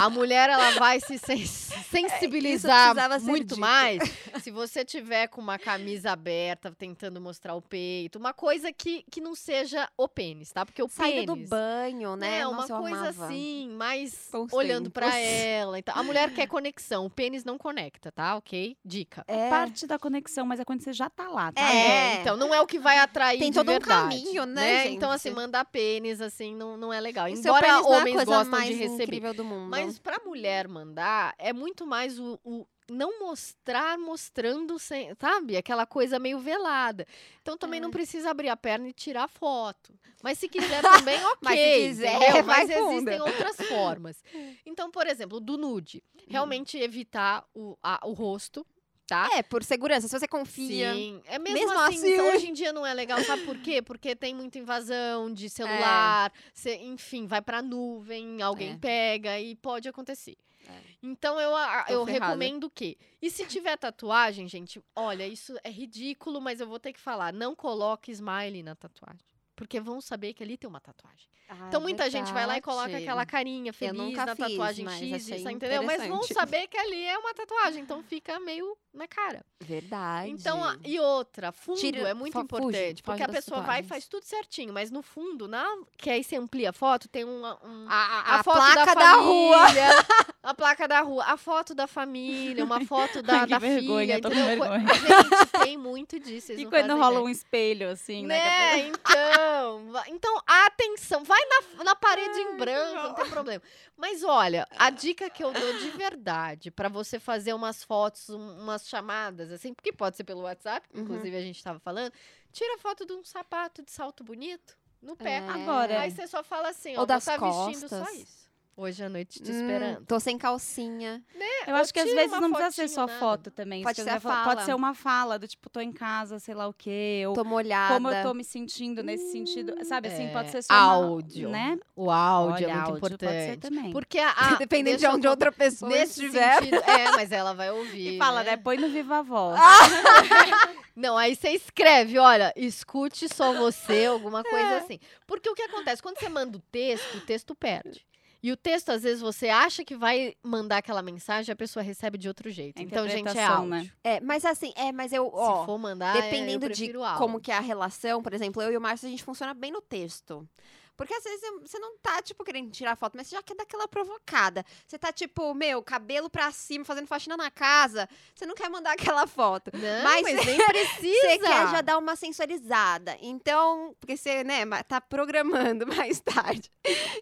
A mulher ela vai se sen- sensibilizar
ser
muito
dito.
mais se você tiver com uma camisa aberta, tentando mostrar o peito, uma coisa que, que não seja o pênis, tá? Porque o
Saída
pênis
do banho, né?
é, uma
Nossa,
coisa assim, mais
Bons
olhando pra
tempos.
ela. Então, a mulher quer conexão, o pênis não conecta, tá? Ok? Dica.
É.
Parte da conexão, mas é quando você já tá lá, tá?
É.
então não é o que vai atrair
Tem
de
todo um
verdade,
caminho, né,
Então,
gente?
assim, mandar pênis, assim, não, não é legal.
E seu
Embora
não é
homens gostam de receber.
incrível do mundo.
Mas pra mulher mandar, é muito mais o... o não mostrar mostrando, sem, sabe? Aquela coisa meio velada. Então também não
É.
precisa abrir a perna e tirar foto. Mas se quiser também, ok.
Mas se quiser, vai
Mas existem outras formas. Então, por exemplo, do nude.
Hum.
Realmente evitar o, a- o rosto, tá?
É, por segurança. Se você confia.
Sim, é mesmo,
Mesmo
assim,
assim-
hoje em dia não é legal, sabe por quê? Porque tem muita invasão de celular, cê- enfim, vai pra nuvem, alguém
É.
pega e pode acontecer.
É.
Então eu,
Tô
eu
ferrada.
recomendo que. E se tiver tatuagem, gente, olha, isso é ridículo, mas eu vou ter que falar, não coloque smile na tatuagem. Porque vão saber que ali tem uma tatuagem.
Ah,
Então muita gente vai lá e coloca
verdade.
aquela carinha feliz
nunca
na tatuagem X, isso, entendeu? Mas vão saber que ali é uma tatuagem, então fica meio na cara.
Verdade.
Então, a- e outra, fundo
Tira-
é muito
fo- fuge,
importante. porque a pessoa vai e faz tudo certinho, mas no fundo, na, que aí você amplia a foto, tem uma, um,
a, a
foto
placa da,
da,
rua.
A placa da rua, a foto da família, uma foto da,
Ai,
da
vergonha,
filha.
tô com
entendeu?
Vergonha.
Gente, tem muito disso.
E
não
quando rola
ideia.
um espelho, assim, né? a
Né, então. Então, atenção, vai na, na parede em branco, não tem problema. Mas olha, a dica que eu dou de verdade pra você fazer umas fotos, um- chamadas, assim, porque pode ser pelo WhatsApp,
Uhum.
inclusive a gente tava falando, tira foto de um sapato de salto bonito no pé.
É.
Agora.
Aí você só fala assim,
Ou
ó,
das
vou tá vestindo só
costas.
isso. Hoje à noite te
Hum,
esperando.
tô sem calcinha.
Eu
Ou
acho que às vezes
uma
não precisa ser só
nada.
foto também.
Pode
eu
ser fala.
Pode ser uma fala do tipo, tô em casa, sei lá o quê. Ou
Tô molhada.
como eu tô me sentindo nesse sentido. Sabe assim, pode
É,
ser só uma-
áudio.
né?
O áudio
Olha,
é muito
áudio
importante.
Pode ser também.
Porque a, a
Dependendo de
eu
onde outra pessoa estiver.
sentido, é, mas ela vai ouvir.
E fala,
né?
né? Põe no Viva Voz.
Não, aí você escreve, olha, escute só você, alguma coisa assim. Porque o que acontece? Quando você manda o texto, o texto perde. E o texto, às vezes, você acha que vai mandar aquela mensagem, a pessoa recebe de outro jeito.
É
então, gente, é
interpretação,
áudio.
né?
É, mas assim, é, mas eu, ó,
Se for mandar, é, eu
dependendo de
prefiro áudio.
como que é a relação, por exemplo, eu e o Márcio, a gente funciona bem no texto. Porque às vezes você não tá, tipo, querendo tirar foto, mas você já quer dar aquela provocada. Você tá, tipo, meu, cabelo pra cima, fazendo faxina na casa. Você não quer mandar aquela foto.
Não,
Mas
mas, nem precisa.
Você quer já dar uma sensualizada. Então, porque você, né, tá programando mais tarde.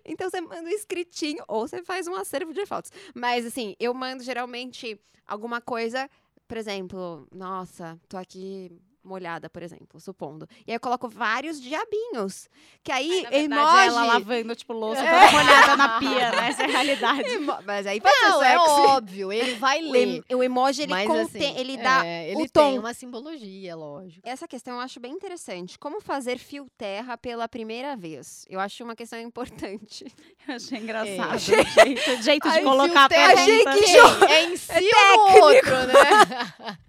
Então você manda um escritinho ou você faz um acervo de fotos. Mas assim, eu mando geralmente alguma coisa, por exemplo, nossa, tô aqui molhada, por exemplo, supondo. E aí eu coloco vários diabinhos. Que aí,
Na verdade,
emoji.
é ela lavando, tipo, louça, toda molhada na pia, né? Essa é a realidade.
emo- Mas aí pode
Não,
ser
é
sexy.
óbvio, ele vai
O,
ler.
em- o emoji, ele,
mas,
contém,
assim,
ele dá
é,
o
ele
tom.
tem uma simbologia, lógico.
Essa questão eu acho bem interessante. Como fazer fio terra pela primeira vez? Eu acho uma questão importante.
Eu achei engraçado.
É.
O jeito, o jeito de colocar a
terra,
Achei
pergunta.
que
Quem? É em si ou no outro, né?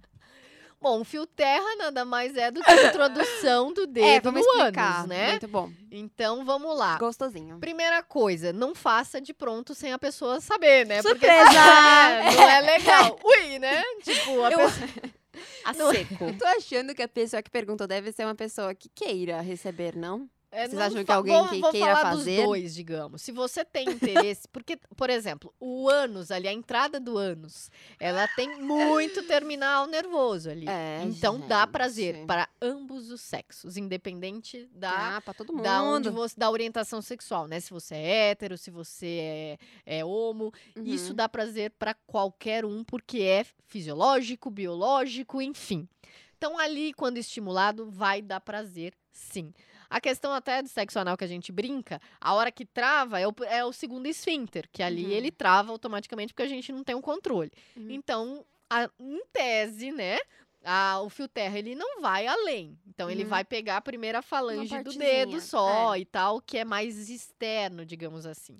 Bom, fio terra nada mais é do que a introdução do dedo
é, vamos
no
explicar.
ânus, né?
Muito bom.
Então, vamos lá.
Gostosinho.
Primeira coisa, não faça de pronto sem a pessoa saber, né? Porque
Surpresa!
não é legal. Ui, né? Tipo, a
Eu-
pessoa...
A
Não é.
seco.
Tô achando que a pessoa que perguntou deve ser uma pessoa que queira receber, não?
É,
Vocês acham que alguém
vou,
que
vou
queira
falar
fazer?
dos dois, digamos. Se você tem interesse, porque, por exemplo, o ânus ali, a entrada do ânus, ela tem muito terminal nervoso ali.
É,
então dá
gente.
prazer para ambos os sexos, independente da
Ah, todo mundo.
da onde você da orientação sexual, né? Se você é hétero, se você é, é homo,
Uhum.
isso dá prazer para qualquer um porque é fisiológico, biológico, enfim. Então ali quando estimulado vai dar prazer, sim. A questão até do sexo anal que a gente brinca, a hora que trava é o, é o segundo esfíncter, que ali
Uhum.
ele trava automaticamente porque a gente não tem o controle.
Uhum.
Então, a- em tese, né? a- o fio terra ele não vai além. Então ele
Uhum.
vai pegar a primeira falange do dedo só e tal, que é mais externo, digamos assim.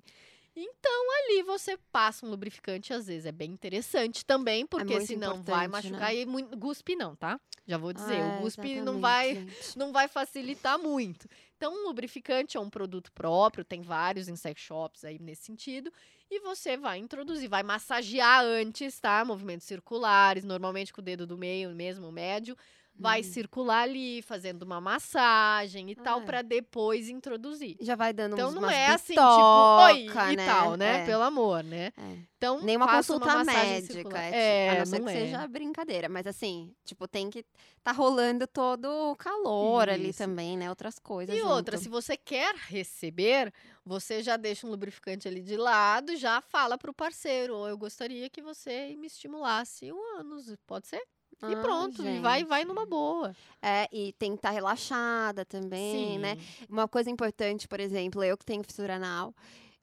Então ali você passa um lubrificante, às vezes é bem interessante também, porque
muito
senão vai
importante,
machucar
né?
e muito, guspe não, tá? Já vou dizer,
É,
o guspe não vai
gente.
não vai facilitar muito. Então, um lubrificante é um produto próprio, tem vários em sex shops aí nesse sentido. E você vai introduzir, vai massagear antes, tá? Movimentos circulares, normalmente com o dedo do meio, mesmo o médio. Vai
Hum.
circular ali, fazendo uma massagem e tal,
É.
pra depois introduzir.
Já vai dando
Então
uns,
não é assim, tipo, oi,
bitoca,
e tal, né?
É,
Pelo amor, né?
é.
Então,
Nenhuma consulta
uma
médica,
circular.
é, tipo,
É,
a não ser
não
que
é.
seja brincadeira. Mas assim, tipo, tem que tá rolando todo o calor ali
Isso.
também, né? Outras coisas
E outra,
junto.
se você quer receber, você já deixa um lubrificante ali de lado, já fala pro parceiro, "Ô, eu gostaria que você me estimulasse o ânus, pode ser? E
Ah,
pronto, e vai, vai
gente.
numa boa.
É, e tem que estar relaxada também, né?
Sim.
Uma coisa importante, por exemplo, eu que tenho fissura anal.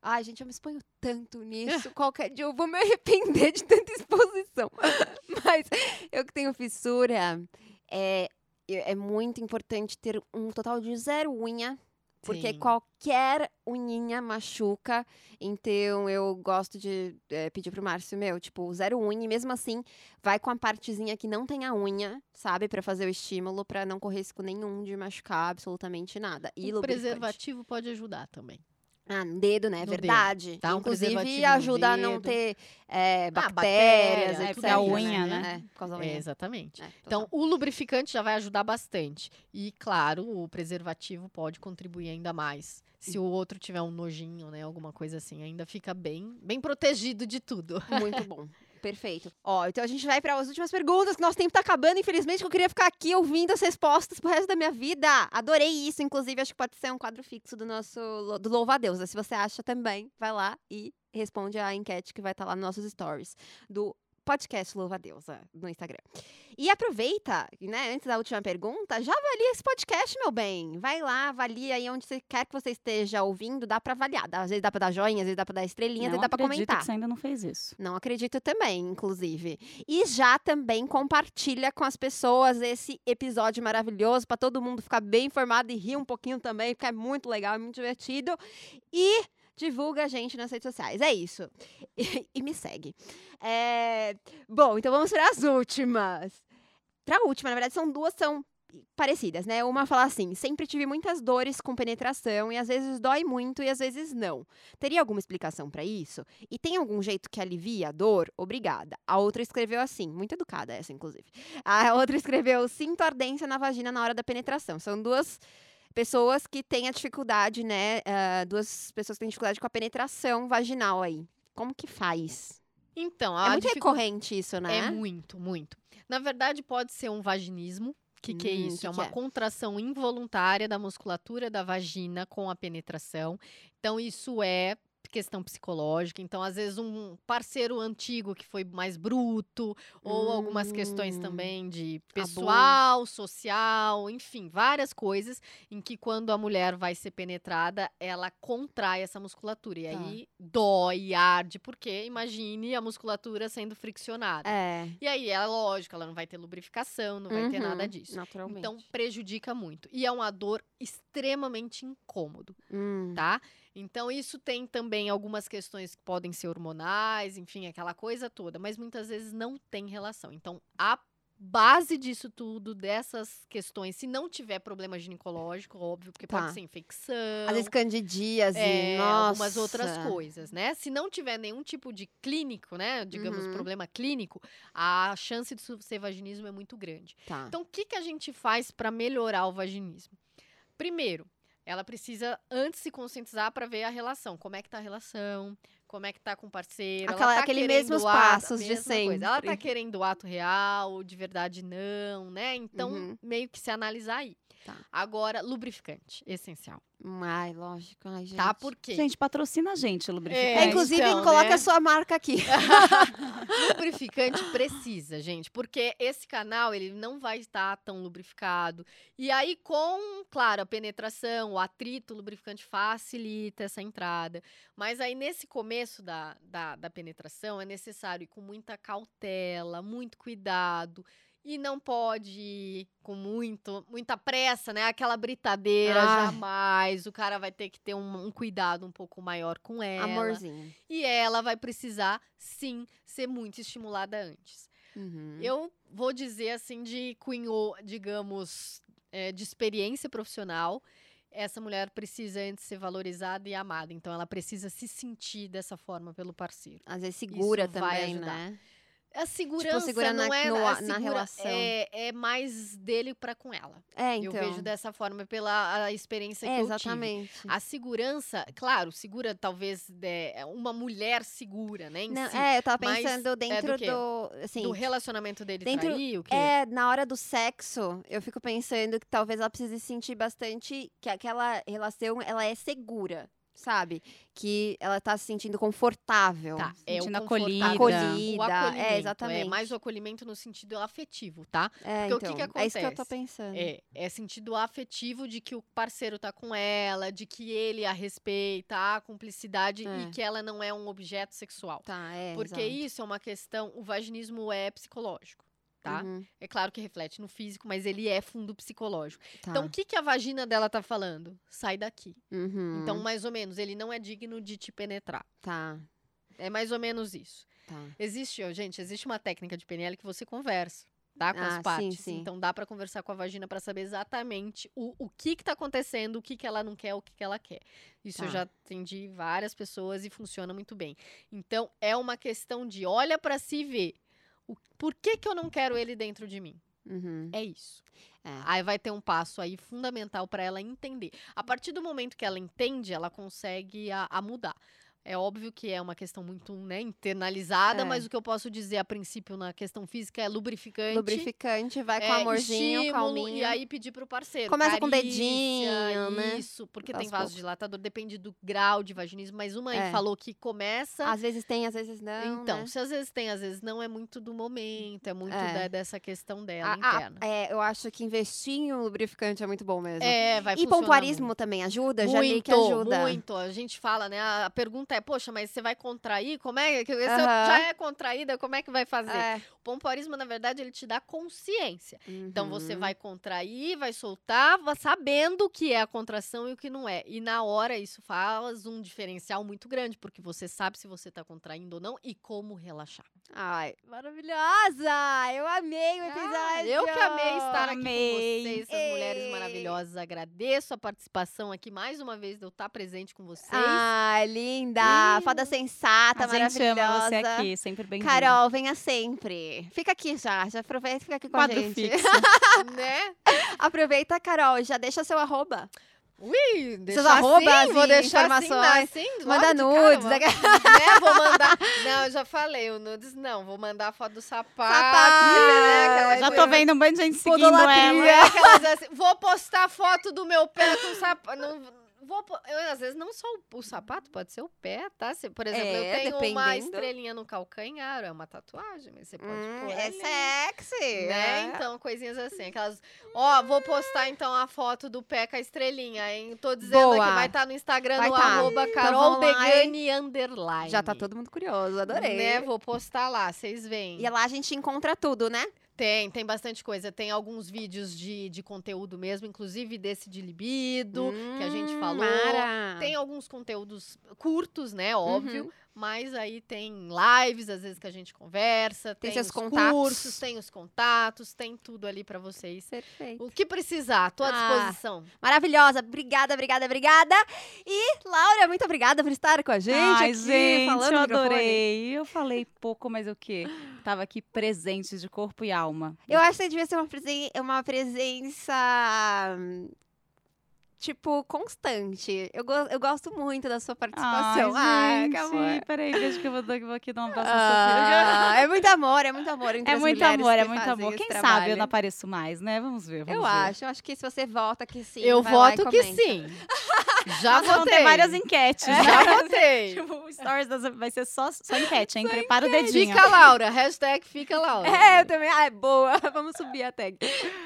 Ai, gente, eu me exponho tanto nisso. Qualquer dia eu vou me arrepender de tanta exposição. Mas eu que tenho fissura, é, é muito importante ter um total de zero unha. Porque
Sim.
qualquer unhinha machuca. Então, eu gosto de é, pedir pro Márcio, meu, tipo, zero unha. E mesmo assim, vai com a partezinha que não tem a unha, sabe? Pra fazer o estímulo, pra não correr risco nenhum de machucar absolutamente nada. E
o preservativo pode ajudar também.
Ah, no dedo, né?
No
verdade.
tá? Um
Inclusive, ajuda a não
dedo.
ter é,
Ah,
bactérias,
bactérias,
etc.
porque a
unha,
né?
né?
É, por causa da
É,
unha.
exatamente.
É,
Então, o lubrificante já vai ajudar bastante. E, claro, o preservativo pode contribuir ainda mais. Se o outro tiver um nojinho, né? Alguma coisa assim, ainda fica bem, bem protegido de tudo.
Muito bom. Perfeito. Ó, então a gente vai para as últimas perguntas, que nosso tempo tá acabando, infelizmente, que eu queria ficar aqui ouvindo as respostas pro resto da minha vida. Adorei isso, inclusive, acho que pode ser um quadro fixo do nosso do Louva a Deus. Se você acha também, vai lá e responde a enquete que vai estar lá nos nossos stories do podcast Louva a Deusa no Instagram. E aproveita, né, antes da última pergunta, já avalia esse podcast, meu bem. Vai lá, avalia aí onde você quer que você esteja ouvindo, dá pra avaliar. Às vezes dá pra dar joinha, às vezes dá pra dar estrelinha, às vezes dá pra
acredito
comentar.
que você ainda não fez isso.
Não acredito também, inclusive. E já também compartilha com as pessoas esse episódio maravilhoso para todo mundo ficar bem informado e rir um pouquinho também, porque é muito legal, é muito divertido. E divulga a gente nas redes sociais. É isso. E, e me segue. É, Bom, então vamos para as últimas. Para a última, na verdade, são duas são parecidas, né? Uma fala assim: sempre tive muitas dores com penetração e às vezes dói muito e às vezes não. Teria alguma explicação para isso? E tem algum jeito que alivia a dor? Obrigada. A outra escreveu assim, muito educada essa, inclusive. A outra escreveu: sinto ardência na vagina na hora da penetração. São duas pessoas que têm a dificuldade, né? ah, duas pessoas que têm dificuldade com a penetração vaginal aí. Como que faz?
Então,
é muito
dificu-
recorrente isso, né?
É muito, muito. Na verdade, pode ser um vaginismo. O que, que é
Hum,
isso?
que
é
que
uma
é?
contração involuntária da musculatura da vagina com a penetração. Então, isso é questão psicológica. Então, às vezes, um parceiro antigo que foi mais bruto, ou algumas questões
Hum,
também de pessoal, social, enfim, várias coisas em que quando a mulher vai ser penetrada, ela contrai essa musculatura. E
Tá.
aí dói, arde, porque imagine a musculatura sendo friccionada.
É.
E aí, é lógico, ela não vai ter lubrificação, não vai ter nada
Uhum,
disso.
Naturalmente.
Então, prejudica muito. E é uma dor extremamente incômodo,
Hum,
tá? Então, isso tem também algumas questões que podem ser hormonais, enfim, aquela coisa toda, mas muitas vezes não tem relação. Então, a base disso tudo, dessas questões, se não tiver problema ginecológico, óbvio, porque
Tá.
pode ser infecção.
Às vezes candidíase,
É,
nossa.
algumas outras coisas, né? Se não tiver nenhum tipo de clínico, né? Digamos,
Uhum.
problema clínico, a chance de ser vaginismo é muito grande.
Tá.
Então, o que, que a gente faz para melhorar o vaginismo? Primeiro, ela precisa antes se conscientizar para ver a relação. Como é que tá a relação? Como é que tá com o parceiro? ela
Aquela-
tá
aquele mesmos
ato-
passos de
mesma coisa. Ela tá
sempre.
querendo o ato real, de verdade não, né? Então,
Uhum.
meio que se analisar aí.
Tá.
Agora, lubrificante, essencial.
Ai, lógico. Ai, gente.
Tá? Por quê?
Gente, patrocina a gente,
É,
lubrificante.
É, inclusive,
então,
coloca
né?
a sua marca aqui.
lubrificante precisa, gente, porque esse canal ele não vai estar tão lubrificado. E aí, com, claro, a penetração, o atrito, o lubrificante facilita essa entrada. Mas aí, nesse começo da, da, da penetração, é necessário ir com muita cautela, muito cuidado. E não pode com muito, muita pressa, né? Aquela britadeira,
Ai.
jamais. O cara vai ter que ter um, um cuidado um pouco maior com ela.
Amorzinho.
E ela vai precisar, sim, ser muito estimulada antes.
Uhum.
Eu vou dizer assim, de cunho, digamos, é, de experiência profissional. Essa mulher precisa antes ser valorizada e amada. Então, ela precisa se sentir dessa forma pelo parceiro.
Às vezes segura
Isso
também, né?
A segurança
segura
não
na-
é
no-
a
na
segura-
relação.
É, é mais dele para com ela.
É, então.
Eu vejo dessa forma pela a experiência
É,
que eu tive.
exatamente.
A segurança, claro, segura talvez é, uma mulher segura, né?
Não,
si.
é, eu tava pensando
é do
dentro
quê?
do. assim,
do relacionamento dele
dentro-
trair, o quê?
É, na hora do sexo, eu fico pensando que talvez ela precise sentir bastante que aquela relação ela é segura, sabe? Que ela tá se sentindo confortável.
Tá, é o
Sentindo
confortável.
acolhida.
Acolhida,
O acolhimento,
é, exatamente.
mais o acolhimento no sentido afetivo, tá?
É,
Porque o que
então,
que
é isso que eu tô
acontece?
pensando.
É, é sentido afetivo de que o parceiro tá com ela, de que ele a respeita, a cumplicidade
É.
e que ela não é um objeto sexual.
Tá, é.
Porque
exato.
isso é uma questão, o vaginismo é psicológico, tá?
Uhum,
É claro que reflete no físico, mas ele é fundo psicológico.
tá.
Então, o que, que a vagina dela tá falando? Sai daqui.
Uhum,
Então, mais ou menos, ele não é digno de te penetrar.
Tá,
É mais ou menos isso.
tá.
Existe, gente, existe uma técnica de PNL que você conversa, tá? Com
Ah,
as
sim,
partes.
sim.
Então dá pra conversar com a vagina pra saber exatamente o, o que que tá acontecendo, o que que ela não quer, o que que ela quer. Isso eu
Tá.
já atendi várias pessoas e funciona muito bem. Então é uma questão de olha pra si e vê. O, por que que eu não quero ele dentro de mim?
Uhum,
É isso.
é.
Aí vai ter um passo aí fundamental para ela entender. A partir do momento que ela entende, ela consegue a, a mudar. É óbvio que é uma questão muito né, internalizada,
É.
mas o que eu posso dizer a princípio na questão física é lubrificante.
Lubrificante, vai com
é,
amorzinho,
estímulo,
calminho.
E aí pedir pro parceiro.
Começa com
carícia,
dedinho, né?
Isso, porque
Aos
tem vasodilatador, depende do grau de vaginismo. Mas uma aí
É.
falou que começa.
Às vezes tem, às vezes não,
então,
né?
se às vezes tem, às vezes não, é muito do momento, é muito
É.
da- dessa questão dela
A- a-
interna.
é, eu acho que investir em um lubrificante é muito bom mesmo.
É, vai
e pompoarismo
muito.
também ajuda? Já li
Muito,
que ajuda.
muito. A gente fala, né? A pergunta é, poxa, mas você vai contrair? Como é que se eu
Aham.
já é contraída, como é que vai fazer?
É.
O pompoarismo, na verdade, ele te dá consciência. Então você
Uhum.
vai contrair, vai soltar, sabendo o que é a contração e o que não é. E na hora isso faz um diferencial muito grande, porque você sabe se você tá contraindo ou não e como relaxar.
Ai, maravilhosa! Eu amei o episódio!
Ah, eu que amei estar aqui
Amei.
com vocês, essas mulheres
Ei.
maravilhosas. Agradeço a participação aqui mais uma vez de eu estar presente com vocês.
Ai, linda!
Ih.
Foda sensata,
A gente ama
maravilhosa.
você aqui, sempre bem
Carol, venha sempre. Fica aqui já, já aproveita e fica aqui com
Quadro
a gente.
fixo.
né?
Aproveita, Carol, e já deixa seu arroba.
Ui, deixar
arrobas
assim, vou
e
deixar
informações.
assim, assim,
Manda nudes,
cara,
né?
né? Vou mandar. Não, eu já falei, o nudes não. Vou mandar a foto do sapato.
Sapato,
né?
Já tô vendo um monte de gente seguindo ela.
aquelas assim, vou postar foto do meu pé com sapato. Não, vou, eu, às vezes não só o, o sapato, pode ser o pé, tá? Se, por exemplo,
É,
eu tenho uma
dependendo.
estrelinha no calcanhar, é uma tatuagem, mas você pode
Hum,
pôr
é
ali.
sexy.
Né?
é.
Então, coisinhas assim. Aquelas. Ó, vou postar então a foto do pé com a estrelinha, hein? Tô dizendo
Boa.
aqui, vai estar no Instagram
Vai
no
tá.
arroba
Então
Carol Degani underline.
Já tá todo mundo curioso, adorei.
Né? Vou postar lá, vocês veem.
E lá a gente encontra tudo, né?
Tem, tem bastante coisa. Tem alguns vídeos de, de conteúdo mesmo, inclusive desse de libido, que a gente
Hum,
falou.
Mara.
Tem alguns conteúdos curtos, né? Óbvio.
Uhum.
Mas aí tem lives, às vezes, que a gente conversa.
Tem
Tem, os
contatos.
cursos, tem os contatos, tem tudo ali pra vocês.
Perfeito.
O que precisar, tô à
Ah,
disposição.
Maravilhosa. Obrigada, obrigada, obrigada. E, Laura, muito obrigada por estar com a gente
Ai,
aqui,
gente,
falando
eu adorei. Eu falei pouco, mas o quê? Tava aqui presente de corpo e alma.
Eu acho que você devia ser uma, presen- uma presença. Tipo, constante. Eu, go- eu gosto muito da sua participação.
Ai,
que
gente,
amor.
peraí, deixa que eu vou, dar- vou aqui dar um abraço.
Ah, é muito amor, é muito amor. Entre
É
as
muito amor, é muito amor. Quem sabe
trabalho.
eu não apareço mais, né? Vamos ver. Vamos
Eu
ver.
acho, eu acho que se você vota que sim.
Eu
vai lá e
voto que
comenta.
sim. Já
Nós
votei.
ter várias enquetes. né?
Já votei.
Tipo, o Stories das- vai ser só, só enquete, hein? Prepara o dedinho.
Fica Laura. Hashtag fica Laura.
É, eu também. Ai, boa. Vamos subir a tag.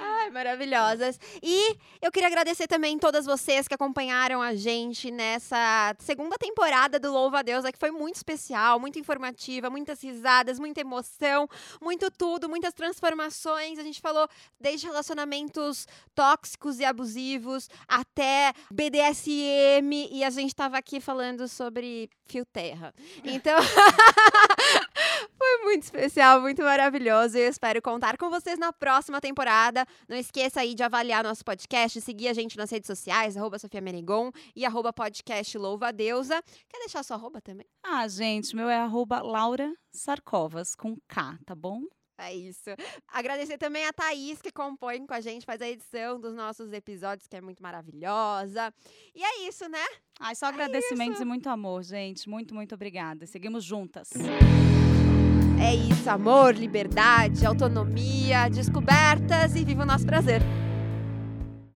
Ai, maravilhosas. E eu queria agradecer também todas vocês que acompanharam a gente nessa segunda temporada do Louva a Deusa, que foi muito especial, muito informativa, muitas risadas, muita emoção, muito tudo, muitas transformações. A gente falou desde relacionamentos tóxicos e abusivos até BDSM e a gente tava aqui falando sobre fio terra. Então, foi muito especial, muito maravilhoso. Eu espero contar com vocês na próxima temporada. Não esqueça aí de avaliar nosso podcast, seguir a gente nas redes sociais, arroba Sofia Menegon e arroba podcast Louva Deusa. Quer deixar sua arroba também?
Ah, gente, meu é arroba Laura Sarcovas, com K, tá bom?
É isso. Agradecer também a Thaís, que compõe com a gente, faz a edição dos nossos episódios, que é muito maravilhosa. E é isso, né?
Ai, só agradecimentos e muito amor, gente. Muito, muito obrigada. Seguimos juntas.
É isso, amor, liberdade, autonomia, descobertas e viva o nosso prazer.